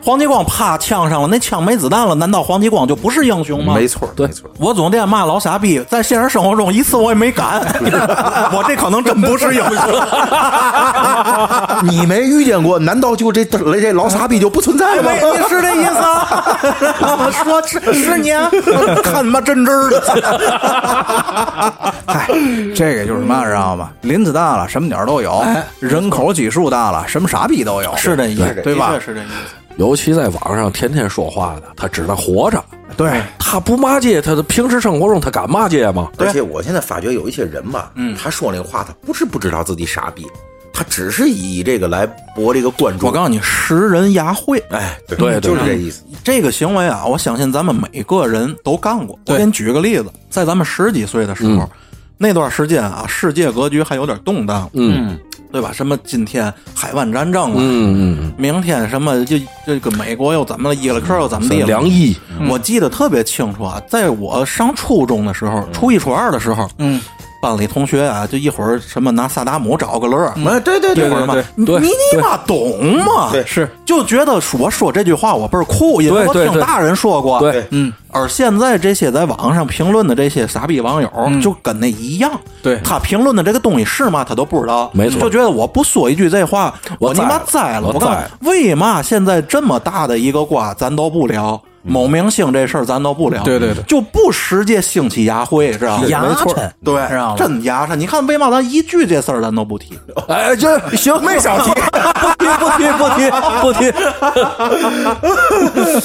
黄继光啪枪上了，那枪没子弹了，难道黄继光就不是英雄吗？没错，没错。我总得骂老傻逼，在现实生活中一次我也没敢，[laughs] 我这可能真不是英雄。[laughs] 你没遇见过，难道就这这老傻逼就不存在了吗？你是这意思啊？我说是是你啊，[laughs] 看他妈真真的。嗨，这个就是嘛，知道吗？林子大了，什么鸟都有；人口基数大了，什么傻逼都有。是这意思，对吧是这意思。尤其在网上天天说话的，他只能活着。对，他不骂街，他的平时生活中他敢骂街吗？而且我现在发觉有一些人吧，嗯，他说那个话，他不是不知道自己傻逼，他他只是以这个来博这个关注。我告诉你，识人牙慧，哎，对对对就是这意思。这个行为啊，我相信咱们每个人都干过。我给你举个例子，在咱们十几岁的时候，那段时间啊，世界格局还有点动荡，嗯对吧？什么今天海湾战争了，嗯嗯明天什么就这个美国又怎么了，伊拉克又怎么地嗯，了？梁毅，我记得特别清楚啊，在我上初中的时候，初一初二的时候，嗯，班里同学啊，就一会儿什么拿萨达姆找个乐儿，哎，对对一会儿嘛，你对你你妈懂吗？对是就觉得我说这句话我倍儿酷，因为我对对对听大人说过。对，嗯，而现在这些在网上评论的这些傻逼网友，就跟那一样。对他评论的这个东西是嘛，他都不知道。没错就觉得我不说一句这话，你妈我栽了栽了。我我告诉你，为嘛现在这么大的一个瓜，咱都不聊？某明星这事儿咱都不聊，对对对就不使这兴起牙慧，知道吗？牙碜，对知道吗？真牙碜。你看为嘛咱一句这事儿咱都不提？哎，这行，没少提，不提不提不提不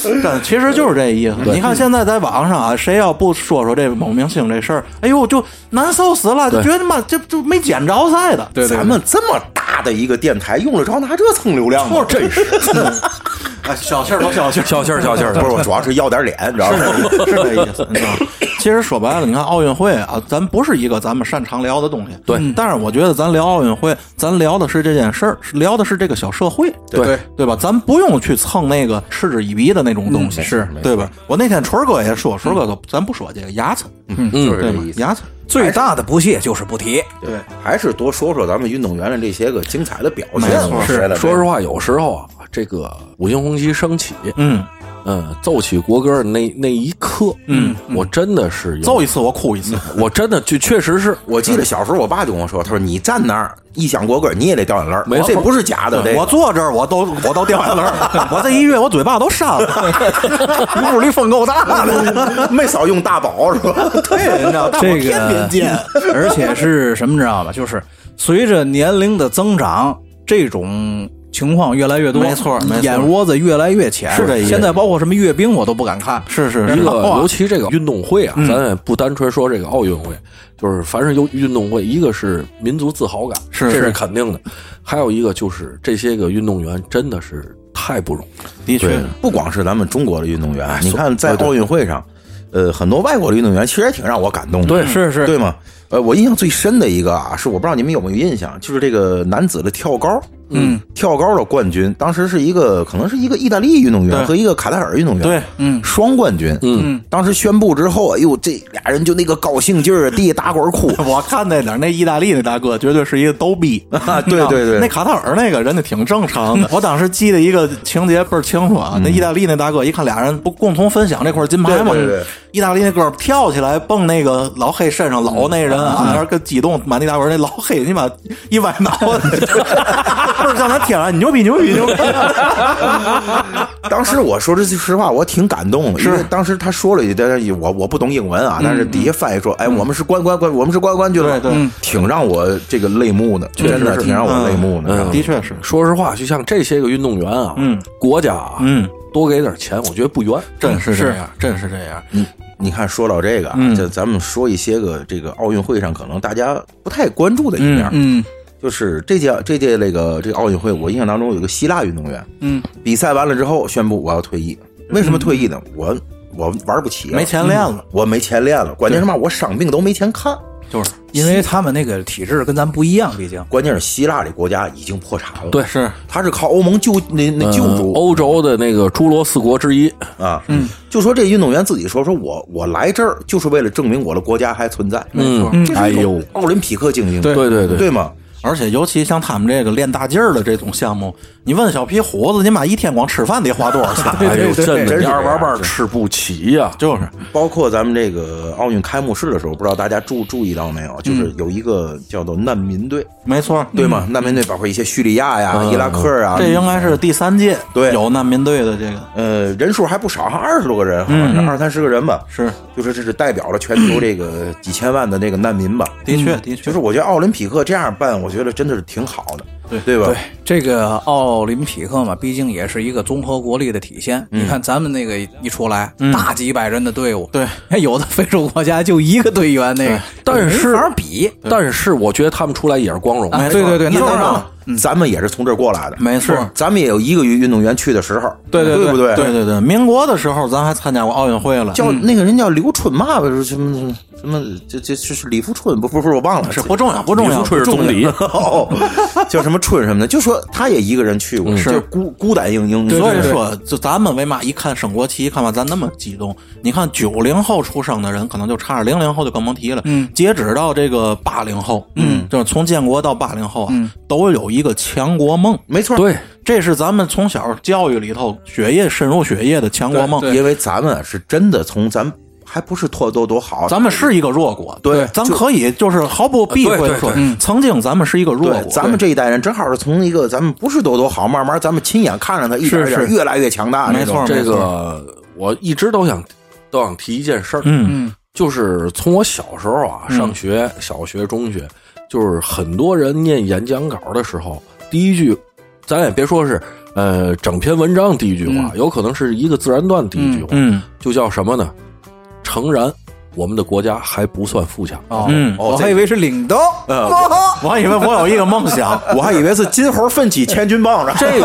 提，真，[laughs] 其实就是这意思。你看现在在网上啊，谁要不说说这某明星这事儿，哎呦，就难受死了，就觉得嘛这就没捡着赛的。对对咱们这么大的一个电台，用得着拿这蹭流量吗？真是，[laughs] 哎，小气儿都小气儿，消气儿消气儿，不是我主要是要点脸，你知道吗？是这意思，你知道？其实说白了，你看奥运会啊，咱不是一个咱们擅长聊的东西。对嗯但是我觉得咱聊奥运会，咱聊的是这件事儿，聊的是这个小社会，对对吧？咱不用去蹭那个嗤之以鼻的那种东西，是对吧？我那天春儿哥也说，春儿哥都咱不说这个牙碜，嗯对吧就是这意？思。牙碜，最大的不屑就是不提。对，还是多说说咱们运动员的这些个精彩的表现。没错我觉得说实话，有时候啊，这个五星红旗升起，嗯。嗯，奏起国歌的那那一刻，嗯，我真的是有揍一次我哭一次，我真的就确实是，我记得小时候，我爸就跟我说：“他说你站那儿一响国歌，你也得掉眼泪儿，没这不是假的。我坐这儿我都我都掉眼泪儿，[laughs] 我这一月我嘴巴都扇了，[laughs] 屋里风够大的，[laughs] 没少用大宝是吧？对，你知道，大伙这天天个见，而且是什么知道吗？就是随着年龄的增长，这种情况越来越多，没错没错眼窝子越来越浅。是这意思。现在包括什么阅兵，我都不敢看。是是一个，尤其这个运动会啊，咱也不单纯说这个奥运会，就是凡是有运动会，一个是民族自豪感，是是。这是肯定的；还有一个就是这些个运动员真的是太不容易。的确，不光是咱们中国的运动员，哎你看在奥运会上，呃，很多外国的运动员其实也挺让我感动的。对是是。对吗？呃，我印象最深的一个啊，是我不知道你们有没有印象，就是这个男子的跳高，嗯，跳高的冠军，当时是一个可能是一个意大利运动员对。和一个卡塔尔运动员，对，嗯。双冠军。嗯，当时宣布之后，哎呦，这俩人就那个高兴劲儿，地下打滚儿哭。[laughs] 我看那点那意大利那大哥绝对是一个逗逼啊 [laughs] 对对对。那卡塔尔那个人家挺正常的。[laughs] 我当时记得一个情节倍儿清楚啊，那意大利那大哥一看俩人不共同分享这块金牌吗？对对对。意大利那哥跳起来蹦那个老黑身上搂那人啊，那个激动满地打滚，那老黑你妈一歪脑袋，不是向他舔了，你牛逼牛逼牛逼！[laughs] 当时我说这句实话，我挺感动的，因为当时他说了一句，但是我我不懂英文啊，但是底下翻译说，哎，我们是冠冠冠，我们是冠冠军了，对对嗯挺让我这个泪目的，真的挺让我泪目的。嗯的确是，说实话，就像这些个运动员啊，嗯，国家啊，嗯，多给点钱，我觉得不冤。真是这样，真是这样。你你看，说到这个啊，嗯这咱们说一些个这个奥运会上可能大家不太关注的一面，嗯就是这届这届那个这个奥运会，我印象当中有个希腊运动员，嗯，比赛完了之后宣布我要退役，为什么退役呢？我我玩不起了，没钱练了，我没钱练了，关键是嘛，我伤病都没钱看。就是因为他们那个体制跟咱不一样，毕竟关键是希腊这国家已经破产了，对是他是靠欧盟救那那救嗯助、欧洲的那个诸罗四国之一，啊，嗯，就说这运动员自己说，说我我来这儿就是为了证明我的国家还存在，嗯，哎呦，奥林匹克精英，对对对对对吗？而且尤其像他们这个练大劲儿的这种项目，你问小皮胡子，你妈一天光吃饭得花多少钱？[laughs] 哎呦，真的，真是你二八八吃不起呀。就是包括咱们这个奥运开幕式的时候，不知道大家注注意到没有？就是有一个叫做难民队，没错，对吗？难民队包括一些叙利亚呀、伊拉克啊，这应该是第三届对有难民队的这个呃人数还不少，二十多个人，好像是二三十个人吧。是就是这是代表了全球这个几千万的这个难民吧。的确的确就是我觉得奥林匹克这样办，我觉得真的是挺好的，对对吧？对这个奥林匹克嘛，毕竟也是一个综合国力的体现。你看咱们那个一出来，大几百人的队伍，对，有的非洲国家就一个队员，那个但是没法比。但是我觉得他们出来也是光荣对对对，那当然了，咱们也是从这儿过来的，没错，咱们也有一个运动员去的时候，对对对不对？对对对，民国的时候咱还参加过奥运会了，叫那个人叫刘春嘛吧，什么什么，这这这是李富春，不不不是我忘了，是不重要不重要，李富春是总理，[laughs] 哦，叫什么春什么的，就说他也一个人去过，就孤孤胆英英。所以说，就咱们为嘛一看升国旗，看完咱那么激动？你看九零后出生的人，可能就差着零零后就更甭提了。嗯，截止到这个八零后，嗯，就是从建国到八零后啊，都有一个强国梦。没错，对，这是咱们从小教育里头血液深入血液的强国梦。因为咱们是真的从咱。还不是多多多好，咱们是一个弱国，对，咱可以就是毫不避讳的说，曾经咱们是一个弱国，咱们这一代人正好是从一个咱们不是多多好，慢慢咱们亲眼看着他一点点越来越强大，没错，这个我一直都想都想提一件事儿，嗯，就是从我小时候啊，上学，小学、中学，就是很多人念演讲稿的时候，第一句，咱也别说是呃整篇文章第一句话，有可能是一个自然段第一句话，嗯，就叫什么呢？诚然，我们的国家还不算富强。哦，我还以为是领导，我还以为我有一个梦想，[laughs] 我还以为是金猴奋起千钧棒呢。[laughs] 这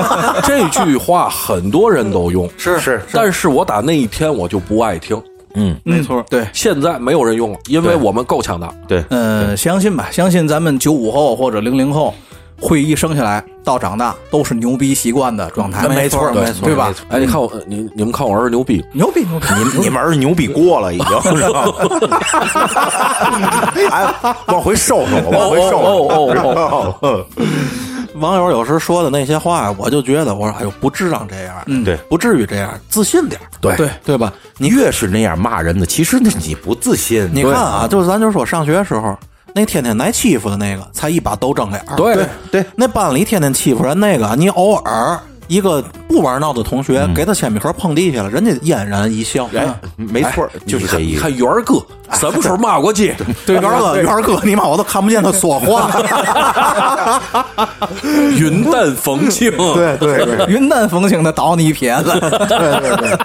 这句话很多人都用，是是，但是我打那一天我就不爱听。嗯，没错，对，现在没有人用了，因为我们够强大。对，呃，相信吧，相信咱们九五后或者零零后。会一生下来到长大都是牛逼习惯的状态，没错没错，对吧？哎，你看我，你你们看我儿子牛逼，牛逼牛逼，你你们儿子牛逼过了已经，[laughs] 哎，往回收收，往回收哦哦。网友有时说的那些话，我就觉得我说哎呦，不至于这样，嗯，对，不至于这样，自信点对对对吧？你越是那样骂人的，其实你不自信。你看啊，就是咱就说上学时候。那天天挨欺负的那个，才一把豆正脸。对对，那班里天天欺负人那个，你偶尔。一个不玩闹的同学给他铅笔盒碰地下了，人家嫣然一笑。哎，没错，就是这意思。看元儿哥什么时候骂过街？对，元儿哥，元儿哥，你妈我都看不见他说话。[laughs] 云淡风轻，对对对，[laughs] 云淡风轻的倒你一撇子。对对对，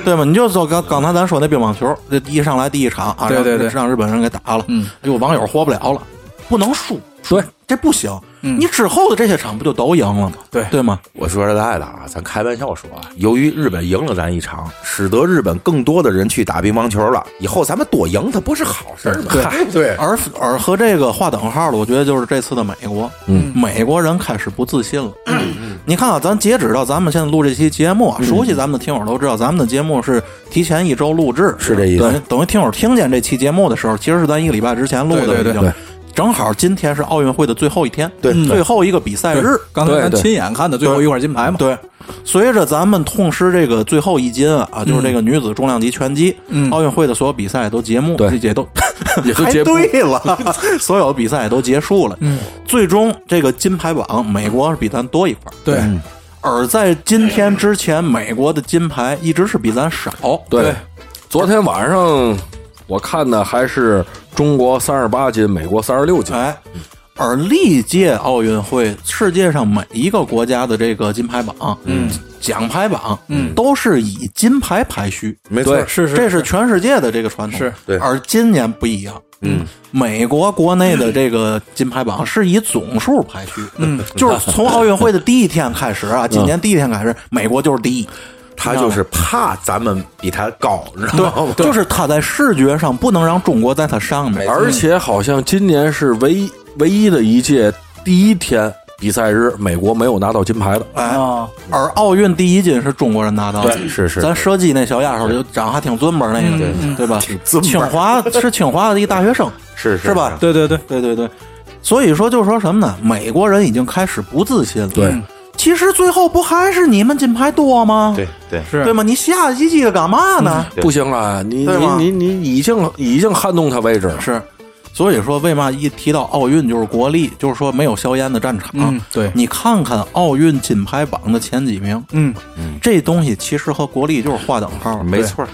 [laughs] 对吧？你就说刚刚才咱说那乒乓球，这一上来第一场啊，对对对，让日本人给打了。嗯，哎呦，网友活不了了，不能输。对，这不行。你之后的这些场不就都赢了吗？对对吗？我说实在的啊，咱开玩笑说啊，由于日本赢了咱一场，使得日本更多的人去打乒乓球了。以后咱们多赢，它不是好事吗？对对。而而和这个划等号的，我觉得就是这次的美国，嗯，美国人开始不自信了。嗯 [clears throat] 你看啊，咱截止到咱们现在录这期节目，啊熟悉咱们的听友都知道，咱们的节目是提前一周录制，是这意思。等于听友听见这期节目的时候，其实是咱一个礼拜之前录的，对对对。正好今天是奥运会的最后一天，对，最后一个比赛日。刚才咱亲眼看的最后一块金牌嘛。对，随着咱们痛失这个最后一金啊，就是这个女子重量级拳击，奥运会的所有比赛都节目，对，也都 [laughs] 也都结对了，[laughs] 所有比赛都结束了。嗯，最终这个金牌榜，美国是比咱多一块。对，而在今天之前，美国的金牌一直是比咱少。对，昨天晚上。我看的还是中国三十八斤，美国三十六斤。哎，而历届奥运会，世界上每一个国家的这个金牌榜，嗯，奖牌榜，嗯，都是以金牌排序。没错，是是，这是全世界的这个传统。是，对。而今年不一样，嗯，美国国内的这个金牌榜是以总数排序。嗯，就是从奥运会的第一天开始啊，今年第一天开始，美国就是第一。他就是怕咱们比他高，你知道吗？就是他在视觉上不能让中国在他上面，而且好像今年是唯一唯一的一届第一天比赛日，美国没有拿到金牌的。哎，而奥运第一金是中国人拿到的，是是。咱射击那小丫头就长还挺尊巴那个，对吧？清华是清华的一大学生，[laughs] 是是吧？对对对对对对。所以说，就说什么呢？美国人已经开始不自信了。对。其实最后不还是你们金牌多吗？对对是对吗？你下一季干嘛呢？不行了，你你你你已经已经撼动他位置了。是，所以说为嘛一提到奥运就是国力，就是说没有硝烟的战场。对，你看看奥运金牌榜的前几名，嗯嗯，这东西其实和国力就是划等号。没错，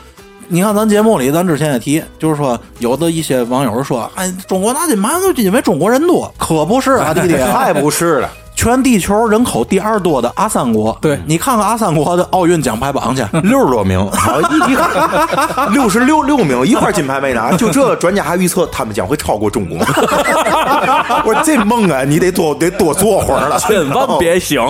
你看咱节目里，咱之前也提，就是说有的一些网友说，哎，中国拿金牌就因为中国人多，可不是啊，弟弟，[laughs] 太不是了。全地球人口第二多的阿三国，对你看看阿三国的奥运奖牌榜去，[laughs] 六十多名，好一一 [laughs] 六十六六名，一块金牌没拿。[laughs] 就这，专家还预测他们将会超过中国。我说这梦啊，你得多得多做会儿了，千万别醒。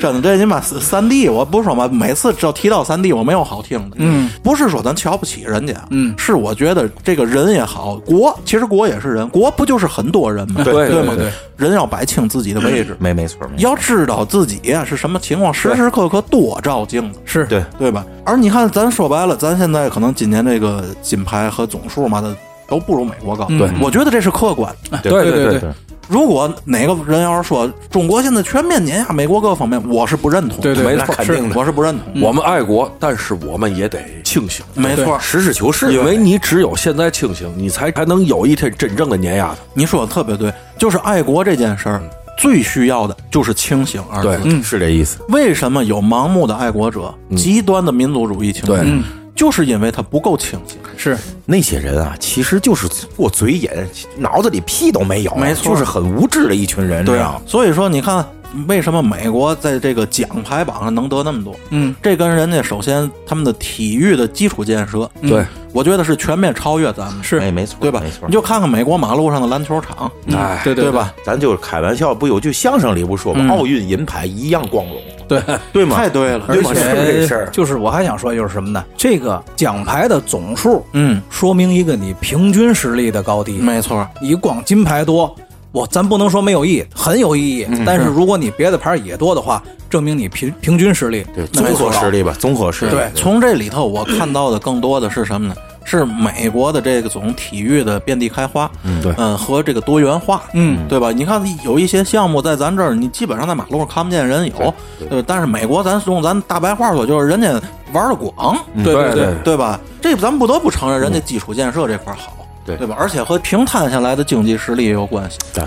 真的，这你妈三 D，我不是说嘛，每次只要提到三 D，我没有好听的。嗯，不是说咱瞧不起人家，嗯，是我觉得这个人也好，国其实国也是人，国不就是很多人吗？对对吗？对对人要摆清自己的位置，没没错，没错要知道自己呀是什么情况，时时刻刻多照镜子。是对对吧？而你看，咱说白了，咱现在可能今年这个金牌和总数嘛的都不如美国高。对我觉得这是客观。对对对对对，如果哪个人要是说中国现在全面碾压美国各方面，我是不认同。对对没那错肯定的，我是不认同。我们爱国，但是我们也得清醒，没错，实事求是，因为你只有现在清醒，你才才能有一天真正的碾压他。你说的特别对，就是爱国这件事儿，最需要的就是清醒二字。对嗯，是这意思。为什么有盲目的爱国者、极端的民族主义情绪？对就是因为他不够清醒。是，那些人啊，其实就是过嘴瘾，脑子里屁都没有，没错就是很无知的一群人，对啊所以说你看，为什么美国在这个奖牌榜上能得那么多？嗯，这跟人家首先他们的体育的基础建设，对，我觉得是全面超越咱们，是哎，没错，对吧没错你。就看看美国马路上的篮球场，哎，对对对？吧？咱就是开玩笑，不有句相声里不说吗？奥运银牌一样光荣，对，对吗？太对了，对吗？是不是这事儿？就是我还想说，就是什么呢？这个奖牌的总数，嗯，说明一个你平均实力的高低。没错，你光金牌多，我咱不能说没有意义，很有意义。但是如果你别的牌也多的话，证明你平平均实力对，综合实力吧，综合实力。对，从这里头我看到的更多的是什么呢？是美国的这个种体育的遍地开花，嗯，对嗯，和这个多元化，嗯，对吧？你看有一些项目在咱这儿，你基本上在马路上看不见人有，对吧但是美国咱用咱大白话说，就是人家玩的广，对对对，对吧？这咱们不得不承认人家基础建设这块好，对对吧？而且和平摊下来的经济实力也有关系。对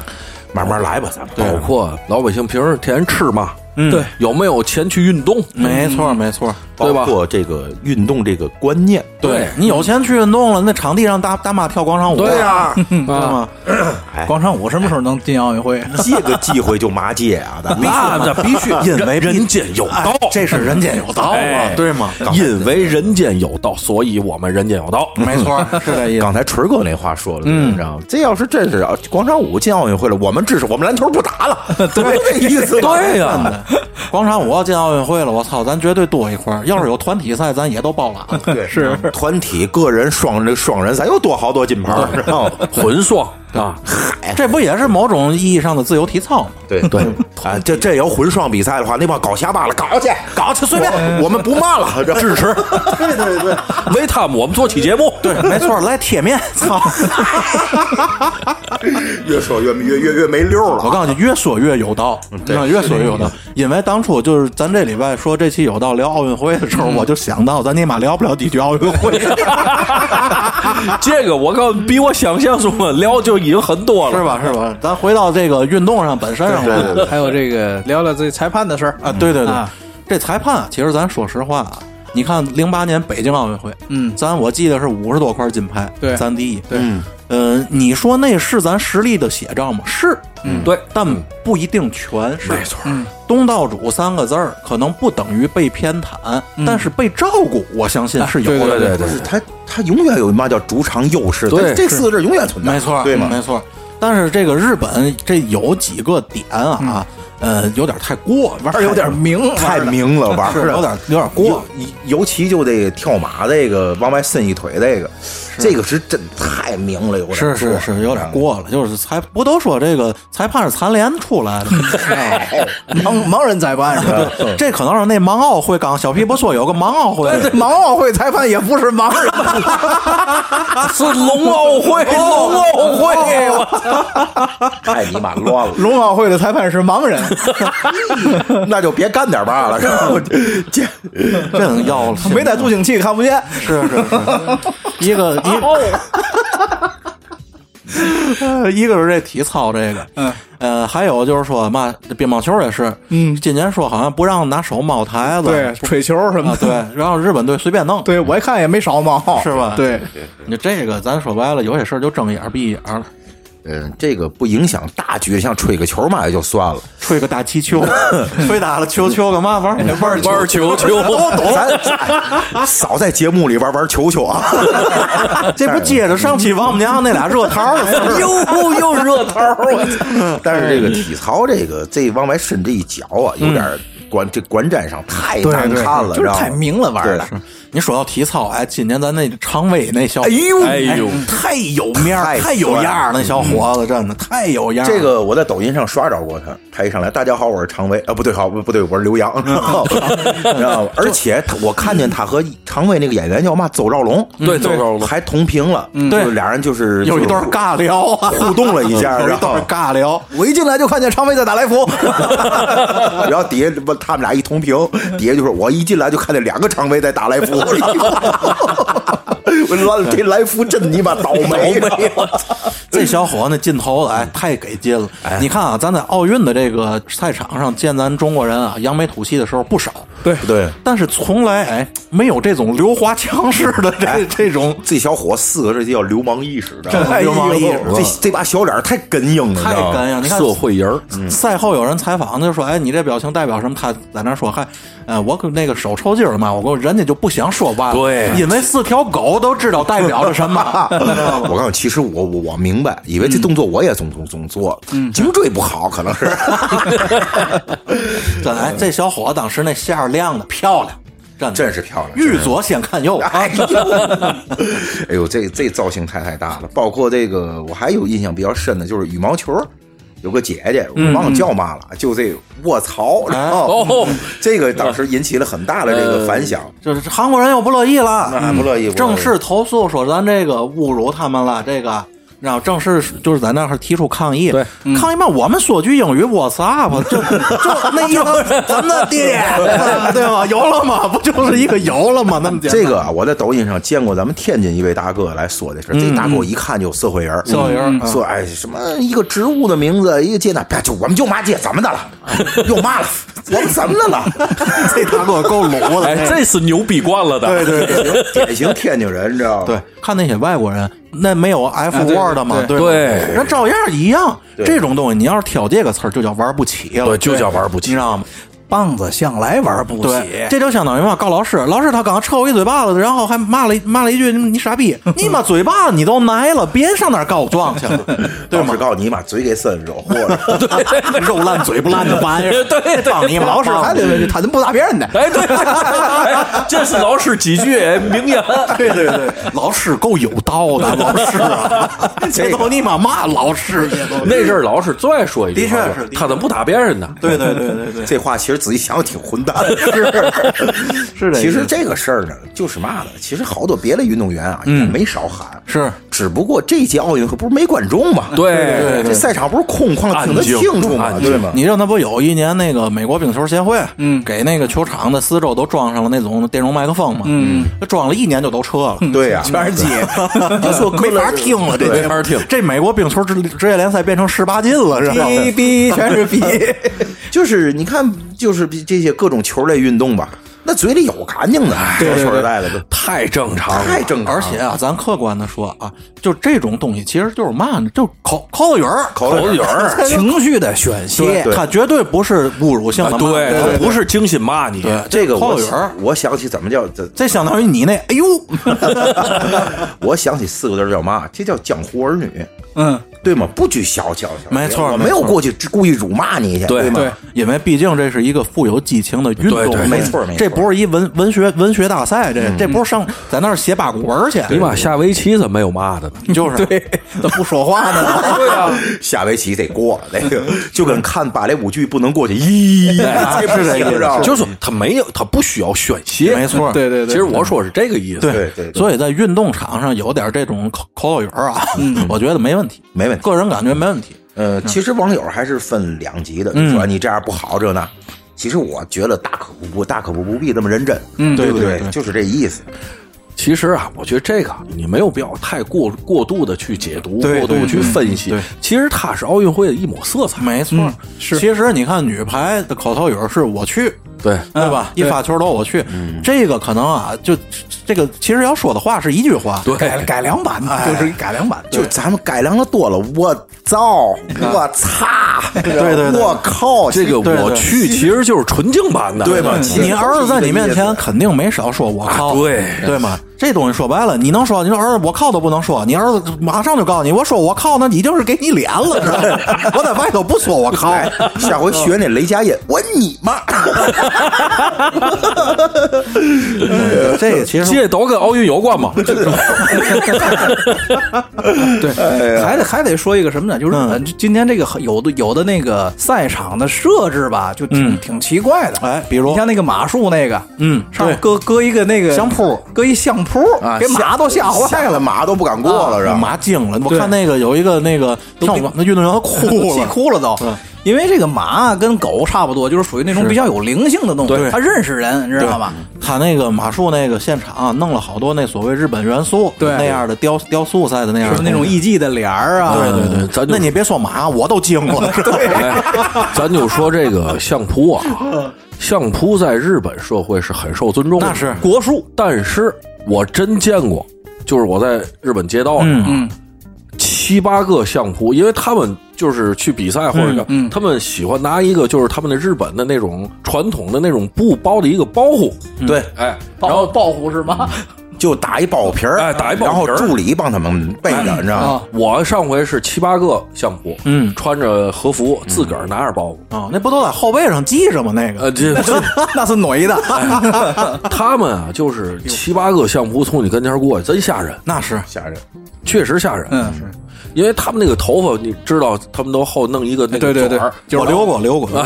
慢慢来吧，咱们。包括老百姓平时天天吃嘛，嗯对，有没有钱去运动？没错，没错。对吧包括这个运动这个观念，对你有钱去运动了，那场地上大大妈跳广场舞，对呀，[laughs] 对吗？广场舞什么时候能进奥运会？借个机会就骂街啊！[laughs] 咱必须那必须因为人间有道，这是人间有道啊哎，对吗？因为人间有道，所以我们人间有道。[laughs] 没错，是这意思。刚才春儿哥那话说了，你知道吗？这要是真是啊，广场舞进奥运会了，我们支持，我们篮球不打了，对，这意思？对呀、[laughs] 广场舞要进奥运会了，我操，咱绝对多一块儿。要是有团体赛，咱也都包揽。对，是团体、个人、双这双人赛又多好多金牌，知道吗？[laughs] 混双啊，这不也是某种意义上的自由体操吗？对对 [laughs] 啊，这这有混双比赛的话，那帮搞瞎巴了，搞去，搞去，随便，我们不骂了，[laughs] 支持。[laughs] 对对对，为他们我们做期节目。对，没错，来贴面，操！越说越越越越没溜了。我告诉你，越说越有道，嗯越说越有道。因为当初就是咱这礼拜说这期有道聊奥运会的时候，我就想到咱尼玛聊不了几句奥运会，[laughs] 这个我告诉你，比我想象中的聊就已经很多了，是？吧？是吧？咱回到这个运动上本身上来。[laughs] 还有这个聊聊这裁判的事儿啊，对对对，啊这裁判啊，其实咱说实话啊，你看零八年北京奥运会，嗯咱我记得是五十多块金牌，对咱第一，对嗯，呃，你说那是咱实力的写照吗？是，嗯对，但不一定全是。没错。东道主三个字儿可能不等于被偏袒，但是被照顾，我相信是有的。对对对他，他永远有嘛叫主场优势，对这四个字永远存在，没错，对吗？没错。但是这个日本这有几个点啊，呃，有点太过，玩儿有点明，太明了，玩儿是有点有点过尤。尤其就这个跳马这个往外伸一腿这个，这个是真太明了，有点是是是，有点过了，就是裁不都说这个裁判是残联出来的吗？[laughs] [laughs] 盲盲人裁判是吧？这可能是那盲奥会，刚小皮不说有个盲奥会，这盲奥会裁判也不是盲人，[laughs] 是龙奥会，龙奥会，我太你妈乱了，龙奥会的裁判是盲人。那就别干点嘛了，是吧？这真要了，没带助听器看不见。是是是，一个一。呃 [laughs] 一个是这体操这个，嗯，呃，还有就是说嘛，乒乓球也是，嗯今年说好像不让拿手猫台子，对，吹球什么。对，[laughs] 然后日本队随便弄，对，我一看也没少猫，是吧对，你这个咱说白了，有些事儿就睁眼闭眼了，嗯，这个不影响大局，像吹个球嘛也就算了，吹个大气球，吹打了球球干嘛玩 [laughs] 玩玩球球，咱少在节目里玩玩球球啊！[laughs] 这不接着上期王母娘那俩热桃的事儿 [laughs] 又又热桃，我操！但是这个体操这个这往外伸这一脚啊，有点观这观战上太难看了，就是太明了玩的。你说到体操，哎，今年咱那常威那小，哎呦哎呦，太有面儿，太有样儿，那小伙子真的太有样儿。这个我在抖音上刷着过他，他一上来，大家好，我是常威啊，不对，好不不对，我是刘洋，[laughs] 知道吗？而且我看见他和常威那个演员叫嘛，邹兆龙，对，邹兆龙还同屏了，对，俩人就是有一段尬聊啊，互动了一下，[laughs] 有一段尬聊。[laughs] 我一进来就看见常威在打来福，然后底下不他们俩一同屏，底下就说我一进来就看见两个常威在打来福。[laughs] 我来这来福真你妈倒霉！我操，这小伙子劲头子哎太给劲了！你看啊，咱在奥运的这个赛场上见咱中国人啊扬眉吐气的时候不少，对对，但是从来哎没有这种刘华强势的这这种。这小伙四个字叫流氓意识，真流氓意识。这这把小脸太根硬了，太根硬！你看社会人赛后有人采访，他就说：“哎，你这表情代表什么？”他在那说：“嗨，呃，我那个手抽筋了嘛，我跟人家就不想说话，对，因为四条狗都知道代表着什么。[laughs] [laughs] 我告诉你，其实我我我明白，因为这动作我也总总总做，颈椎不好，可能是。[laughs] 真哎，这小伙当时那线儿亮的漂亮。真真是漂亮，欲左先看右。[laughs] 哎呦，[laughs] 哎呦，这这造型太太大了。包括这个，我还有印象比较深的，就是羽毛球，有个姐姐，我忘了叫嘛了，就这卧槽，哦，[laughs] 这个当时引起了很大的这个反响，就是韩国人又不乐意了，不乐意，正式投诉说咱这个侮辱他们了，这个。然后正式就是在那儿提出抗议，对，抗议嘛，我们说句英语，What's up？就 [laughs] 就那意思，怎么的，对吧？有了吗？不就是一个有了吗？那么这个我在抖音上见过咱们天津一位大哥来说的是，这大哥一看就社会人，社会人说哎什么一个植物的名字，一个街那，就我们就骂街，怎么的了？[laughs] 又骂了，我们怎么的了？[laughs] 这大哥够鲁的，这是牛逼惯了的，对对对，典型天津人，你知道吗？对，看那些外国人。那没有 F word 嘛？对对，那照样一样。这种东西，你要是挑这个词儿，就叫玩不起了，就叫玩不起，你知道吗？棒子向来玩不起，这就相当于嘛，告老师，老师他刚抽我一嘴巴子，然后还骂了骂了一句你傻逼，[laughs] 你妈嘴巴子你都挨了，别上那儿告状去了，[laughs] 对吗？告诉你妈嘴给伸惹祸了，[laughs] 肉烂嘴不烂的玩意儿，对，帮你老师还得他怎么不打别人呢？哎，对，这是老师几句名言，对对对，老师够有道的，老师啊，这都你妈骂老师，那阵儿老师最爱说一句，的确是，他怎么不打别人呢？对对对对对，这话其实。仔细想想挺混蛋，[laughs] 是是的。其实这个事儿呢，就是嘛呢？其实好多别的运动员啊，也没少喊，是。只不过这届奥运会不是没观众嘛？对对对，这赛场不是空旷，听得清楚吗？对吗？你知道那不有一年那个美国冰球协会，嗯，给那个球场的四周都装上了那种电容麦克风嘛，嗯，装了一年就都撤了，对呀，全是机，[laughs] 就说没法听了，这没法听。这美国冰球职职业联赛变成十八禁了，是吧？逼逼全是逼，[laughs] 就是你看，就是这些各种球类运动吧。那嘴里有干净的，说实在的，太正常，太正常。而且啊，咱客观的说啊，就这种东西其实就是嘛呢，就口口子语儿，口子语儿，[laughs] 情绪的宣泄，它绝对不是侮辱性的，对，它不是精心骂你。这个口子语儿，我想起怎么叫这，这相当于你那，哎呦 [laughs] [laughs] 我想起四个字叫嘛，这叫江湖儿女。嗯。对吗？不拘小节，没错，我没有过去故意辱骂你去，对吗？因为毕竟这是一个富有激情的运动，没错，没错，这不是一文文学文学大赛，这这不是上在那儿写八股文去？你妈下围棋怎么没有骂的呢？[laughs] 就是对，都不说话呢。[laughs] 对啊，下围棋得过那个，就跟看芭蕾舞剧不能过去，咦，是这意思，就是他没有，他不需要宣泄，没错，对对对。其实我说是这个意思，对对。所以在运动场上有点这种口口语啊，[laughs] 我觉得没问题，没问题，个人感觉没问题。呃，其实网友还是分两极的，说你这样不好，这那。其实我觉得大可不不，大可不不必这么认真，嗯，对不对？就是这意思。其实啊，我觉得这个你没有必要太过过度的去解读，过度去分析。其实它是奥运会的一抹色彩，没错。是，其实你看女排的口头语是我去。对对吧？一发球都我去，这个可能啊，就这个其实要说的话是一句话，改改良版的，就是改良版。就咱们改良的多了，我操，我擦，对对对。我靠，这个我去其实就是纯净版的，对吧？你儿子在你面前肯定没少说“我靠”，对。对吗？这东西说白了，你能说，你说儿子“我靠”都不能说，你儿子马上就告诉你，我说“我靠”，那你就是给你脸了，知道吗？[laughs] 我在外头不说“我靠哎，下回学那雷佳音，我你妈！”，[laughs] 这其实这都跟奥运有关嘛？[laughs] 对，还得还得说一个什么呢？就是今天这个有的有的那个赛场的设置吧，就挺挺奇怪的。哎，比如你像那个马术那个，嗯上搁搁一个那个相扑，搁一相扑啊，给马都吓坏了。马都不敢过了，是吧？马惊了。我看那个有一个那个跳马那运动员 [laughs] 哭气，哭了都嗯，因为这个马跟狗差不多，就是属于那种比较有灵性的动物对，它认识人，你知道吧？他那个马术那个现场弄了好多那所谓日本元素，对那样的雕雕塑赛的那样的是那种艺伎的脸儿啊，对对对，咱就那你别说马，我都惊了。对，哎，咱就说这个相扑啊，相扑在日本社会是很受尊重的，那是国术，但是我真见过，就是我在日本街道上啊，嗯七八个相扑，因为他们就是去比赛或者干，嗯。嗯他们喜欢拿一个就是他们的日本的那种传统的那种布包的一个包袱，对，哎，然后包袱是吗？[laughs] 就打一包皮儿，哎打一包然后皮儿助理帮他们背着，你知道吗？啊，我上回是七八个相扑，嗯。穿着和服，自个儿拿着包袱，啊，那不都在后背上系着吗？那个。呃，这这 [laughs] 那是女的，[laughs] 他们啊，就是七八个相扑从你跟前过去，真吓人，那是。吓人。确实吓人。嗯，因为他们那个头发，你知道，他们都后弄一个那个对对对卷儿我留过留过，[laughs]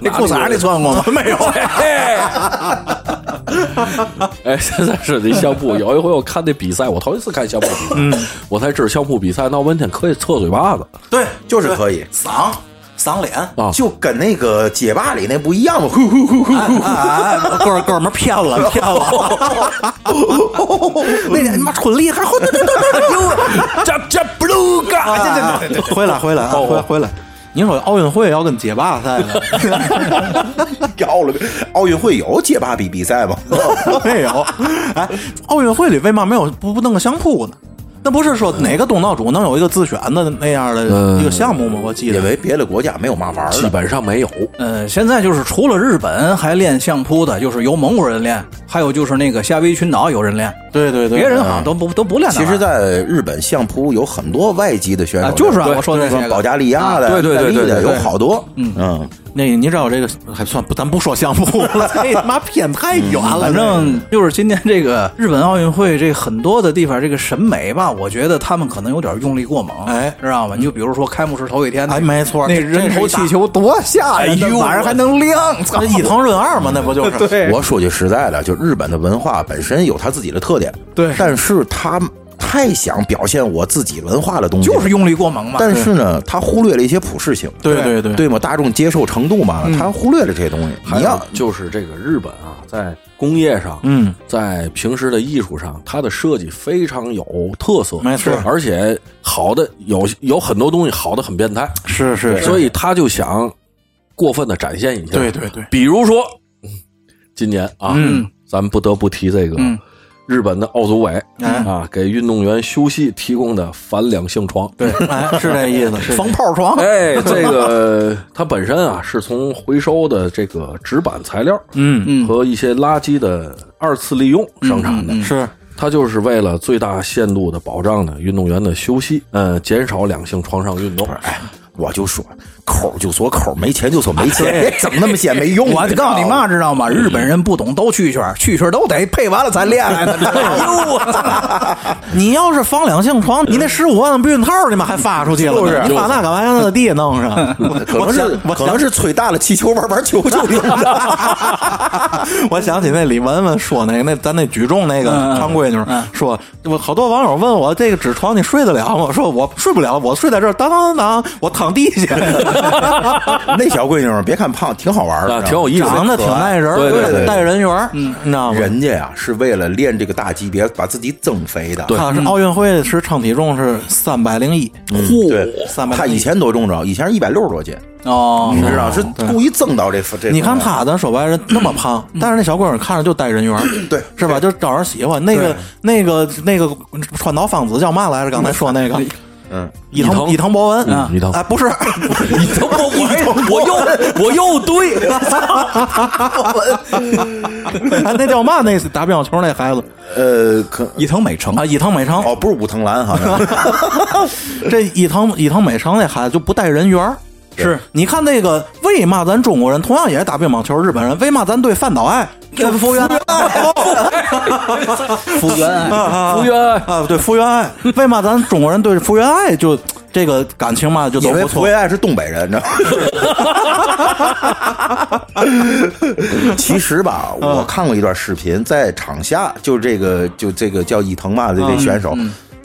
那裤衩你穿过吗？没有。[laughs] 哎，现在是那相扑。有一回我看那比赛，我头一次看相扑比赛，嗯我才知道相扑比赛闹半天可以侧嘴巴子对，就是可以，嗓嗓脸，啊。就跟那个街霸里那不一样吗？呼呼呼呼呼！哎，哥哥们儿骗了骗了，那天你妈春丽还回对对对对，加加布鲁嘎，对对对，回来回来啊，回来回来。你说奥运会要跟街霸赛呢？要了，奥运会有街霸比比赛吗？没有。哎，奥运会里为嘛没有不不弄个相扑呢？那不是说哪个东道主能有一个自选的那样的一个项目吗？我记得。因为别的国家没有嘛玩儿基。本上没有。嗯，现在就是除了日本还练相扑的，就是由蒙古人练，还有就是那个夏威夷群岛有人练，对对对，别人好像都不都不练那其实。在日本相扑有很多外籍的选手，啊就是啊对我说的那保加利亚的、啊对对对意大利的对对有好多。嗯嗯，那你知道这个还算不？咱不说相扑了，[laughs] 这他妈偏太远了。反正就是今年这个日本奥运会，这很多的地方这个审美吧，我觉得他们可能有点用力过猛，哎知道吗？你就比如说开幕式头一天，哎没错那人头气球多吓人，哎呦晚上还能亮，操这！伊藤润二嘛，那不就是？[laughs] 对我说句实在的，就日本的文化本身有它自己的特点，对但是他太想表现我自己文化的东西，就是用力过猛嘛。但是呢，他忽略了一些普适性，对对对对。嘛？大众接受程度嘛，他忽略了这些东西。还有你要就是这个日本啊，在工业上，嗯，在平时的艺术上，它的设计非常有特色，没错。而且好的有有很多东西好的很变态，是是是，所以他就想过分的展现一下。对对对，比如说，嗯今年啊，嗯，咱们不得不提这个嗯日本的奥组委哎啊，给运动员休息提供的反两性床。对，哎，是这意思，是防泡床，哎，这个它本身啊是从回收的这个纸板材料嗯嗯和一些垃圾的二次利用生产的。是它就是为了最大限度的保障呢运动员的休息，嗯，减少两性床上运动。哎，我就说抠就说抠，没钱就说没钱，[laughs] 别整 [laughs] 那么些没用的。我就告诉你嘛，知道吗？日本人不懂兜蛐蛐儿，蛐蛐儿都得配完了才练来呢。[laughs] 你要是放两性床，你那十五万避孕套你妈还发出去了呢，就是你把那干嘛让那地也弄上？可能是我可能是吹大了气球玩玩球球用的。我想起那李雯雯说那个那咱那举重那个常闺女说，我好多网友问我这个纸床你睡得了吗？我说我睡不了，我睡在这儿当当当当，我躺地去。[laughs] 那小闺女儿别看胖，挺好玩的，啊挺有意思长得挺耐人儿，对对对带人缘儿，嗯，你知道吗？人家呀是为了练这个大级别，把自己增肥的。他是奥运会是称体重是三百零一，嚯对，三百他以前多重着？以前是一百六十多斤，哦你知道是故意增到这这。你看他，咱说白了那么胖，但是那小闺女看着就带人缘儿，对是吧？就招人喜欢。那个那个那个川岛芳子叫嘛来着？刚才说那个，嗯，伊藤伊藤博文嗯伊藤。哎，不是，[laughs] 伊 [laughs] 藤博文。我又我又对，哎，[laughs] 那叫嘛？那打乒乓球那孩子。呃，可伊藤美诚。啊，伊藤美诚。哦，不是武藤兰，好像这伊藤伊藤美诚那孩子就不带人缘儿。是，你看那个为嘛咱中国人同样也打乒乓球，日本人为嘛咱对范岛爱这福原爱。福原爱，福原爱。啊，对福原爱，为嘛咱中国人对福原爱就这个感情嘛就都不错。福原爱是东北人，你知道吗？[laughs] 其实吧，我看过一段视频，在场下就这个就这个叫伊藤嘛，这这选手。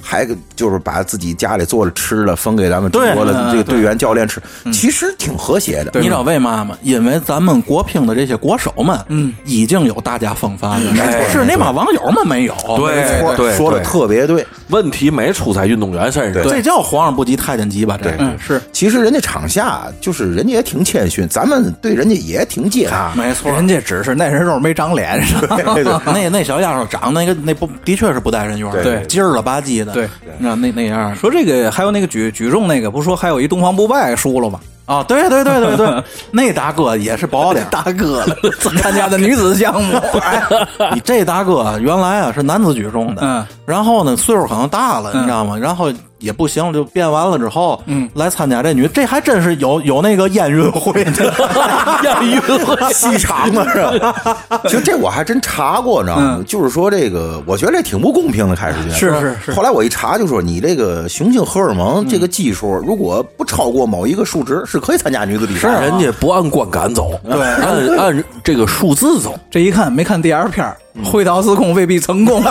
还就是把自己家里做的吃的分给咱们中国的这个队员教练吃，其实挺和谐的。你知道为嘛吗？因为咱们国乒的这些国手们，嗯，已经有大家风范了，是那帮网友们没有。对对，说的特别对。问题没出在运动员身上，这叫皇上不急太监急吧？这个嗯是其实人家场下就是人家也挺谦逊，咱们对人家也挺接纳。没错。人家只是那人肉没长脸上。[laughs] 那那小丫头长那个那不的确是不带人缘，对劲儿了吧唧的，对，那那那样说这个还有那个举举重那个，不是说还有一东方不败输了吗？啊，对对对对对，[laughs] 那大哥也是保点。大哥 [laughs] 参加的女子项目，[laughs] 你这大哥原来啊是男子举重的，嗯，然后呢岁数可能大了，你知道吗？然后也不行，就变完了之后，嗯，来参加这女，这还真是有有那个验孕会的，[laughs] 验孕会细长的是吧？[laughs] 其实这我还真查过，你知道吗？就是说这个，我觉得这挺不公平的，开始觉得是是是。后来我一查，就说你这个雄性荷尔蒙这个基数，如果不超过某一个数值，是可以参加女子比赛的。人家不按观感走，对，按按这个数字走。这一看没看第二片儿会倒司空未必成功。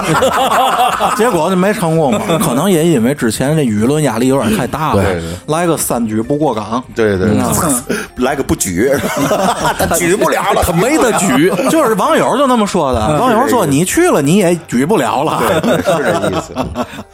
[laughs] 结果就没成功嘛。[laughs] 可能也因为之前这舆论压力有点太大了，对对。来个三举不过岗，对对，[laughs] 来个不举，他举不了了，他没得举。就是网友就那么说的，网友说你去了你也举不了了，对是这意思。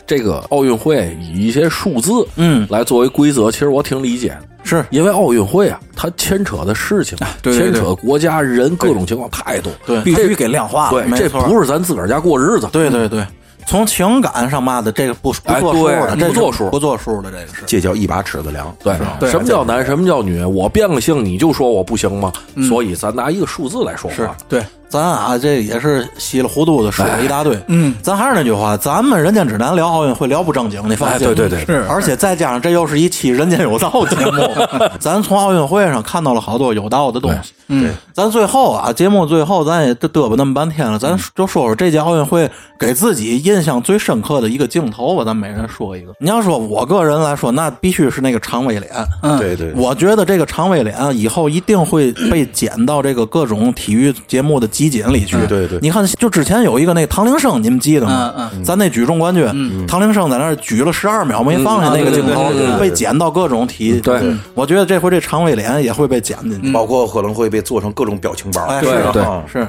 这个奥运会以一些数字，嗯。来作为规则，其实我挺理解的。是因为奥运会啊，它牵扯的事情，对对对牵扯国家人各种情况太多，对必须给量化。对，这不是咱自个儿家过日子，对对对。从情感上嘛的，这个不不哎作数的，不作数不作数的，这个是。这叫一把尺子量。对，对什么叫男，什么叫女？我变个性，你就说我不行吗？所以咱拿一个数字来说话。对，咱啊，这也是稀里糊涂的说了一大堆。嗯，咱还是那句话，咱们人间指南聊奥运会聊不正经，你放心。哎对对对是而且再加上这又是一期人间有道节目，[laughs] 咱从奥运会上看到了好多有道的东西。嗯，咱最后啊，节目最后咱也嘚嘚啵那么半天了，咱就说说这届奥运会给自己印象最深刻的一个镜头吧，咱每人说一个。你要说我个人来说，那必须是那个长尾脸。嗯对对，我觉得这个长尾脸啊以后一定会被剪到这个各种体育节目的集锦里去。对对。你看，就之前有一个那唐铃声，你们记得吗？嗯咱那举重冠军，唐铃声在那儿举了十二秒没放下那个镜头被剪到各种体。对。对我觉得这回这长尾脸也会被剪进去。包括可能会被做成各种表情包。哎，对对。是，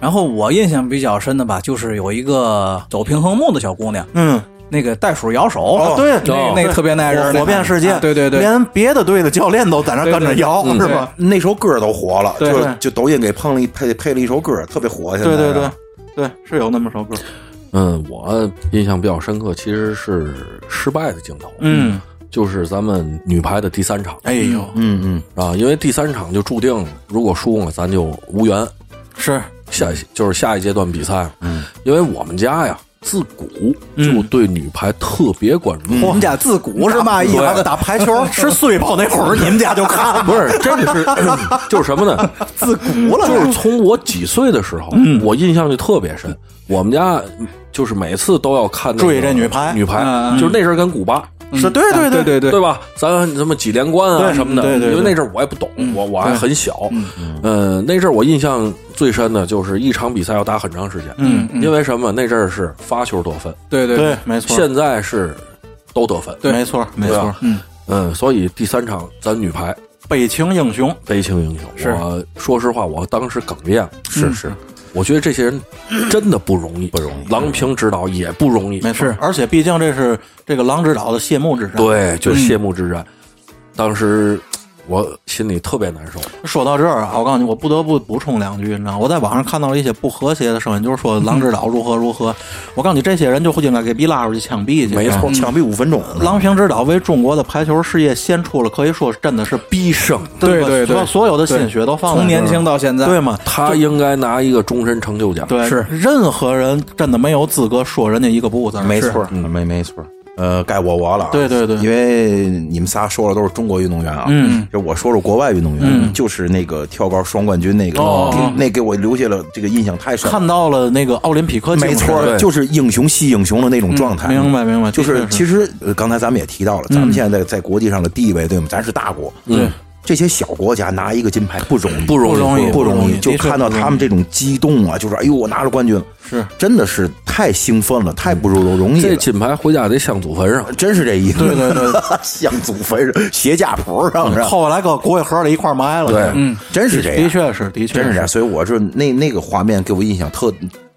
然后我印象比较深的吧，就是有一个走平衡木的小姑娘，嗯，那个袋鼠摇手，哦对那那个特别耐人，火遍世界啊，对对对，连别的队的教练都在那跟着摇，是吧？那首歌都火了，对就对就抖音给碰了一配配了一首歌，特别火。现在对对对对，是有那么首歌。嗯，我印象比较深刻，其实是失败的镜头。嗯，就是咱们女排的第三场哎呦，嗯嗯，啊，因为第三场就注定如果输了，咱就无缘是下就是下一阶段比赛。嗯，因为我们家呀，自古嗯就对女排特别关注。我们家自古是嘛意思？打打排球 [laughs] 吃碎炮那会儿，你们家就看不是，这个是 [laughs] 就是什么呢？自古了，就是从我几岁的时候，嗯我印象就特别深。我们家就是每次都要看那个追这女排女排就是那阵儿跟古巴。是对对对对对对吧？咱什么几连冠啊什么的，对对对因为那阵儿我也不懂，我我还很小。嗯，那阵儿我印象最深的就是一场比赛要打很长时间。嗯，因为什么？那阵儿是发球得分，对对对，没错，现在是都得分。没错没错，嗯，嗯，所以第三场咱女排悲情英雄，悲情英雄。我说实话，我当时哽咽了。是是，我觉得这些人 [clears throat] 真的不容易，不容易郎平指导也不容易，没错。而且毕竟这是这个郎指导的谢幕之战。对，就是谢幕之战。当时我心里特别难受。说到这儿啊，我告诉你，我不得不补充两句，你知道，我在网上看到了一些不和谐的声音，就是说郎指导如何如何。我告诉你，这些人就应该给逼拉出去枪毙去。没错，枪毙五分钟。郎平指导为中国的排球事业献出了可以说真的是毕生，对对对，所有的心血都放从年轻到现在，对吗？他应该拿一个终身成就奖。对，是任何人真的没有资格说人家一个不字。没错，没没错。呃，该我我了，对对对，因为你们仨说的都是中国运动员啊，嗯，就我说说国外运动员，就是那个跳高双冠军那个，那给我留下了这个印象太深，看到了那个奥林匹克，没错，就是英雄惜英雄的那种状态，明白明白，就是其实刚才咱们也提到了，咱们现在在国际上的地位，对吗？咱是大国，对。这些小国家拿一个金牌不容易，不容易，不容易。就看到他们这种激动啊，就是哎呦，我拿了冠军，是真的是太兴奋了，太不容容易。这金牌回家得镶祖坟上，真是这意思。对对对，镶 [laughs] 祖坟上，写家谱上，后来搁骨灰盒里一块埋了。对，嗯，真是这样，的确是，的确真是这样。所以我说，那那个画面给我印象特。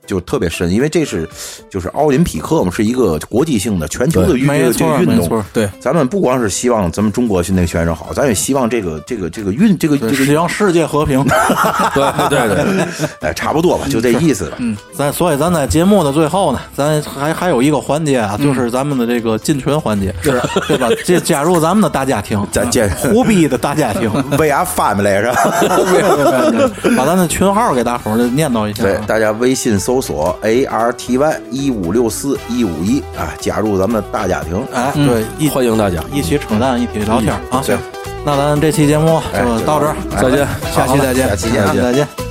就特别深，因为这是就是奥林匹克嘛，是一个国际性的、全球的运这个运动。对，咱们不光是希望咱们中国训练选手好，咱也希望这个这个这个运这个这个希望世界和平。[laughs] 对对对，哎，差不多吧，就这意思吧。嗯，咱所以咱在节目的最后呢，咱还还有一个环节啊，就是咱们的这个进群环节，是对吧？这加入咱们的大家庭，咱加胡逼的大家庭，We are family 是吧？[laughs] 把咱的群号给大伙儿念叨一下。对，大家微信搜索 A R T Y 一五六四一五一啊，加入咱们大家庭，哎，对，欢迎大家。一起扯淡，一起聊天啊。行，那咱这期节目就到这儿，再见，下期再见，下期见，再见。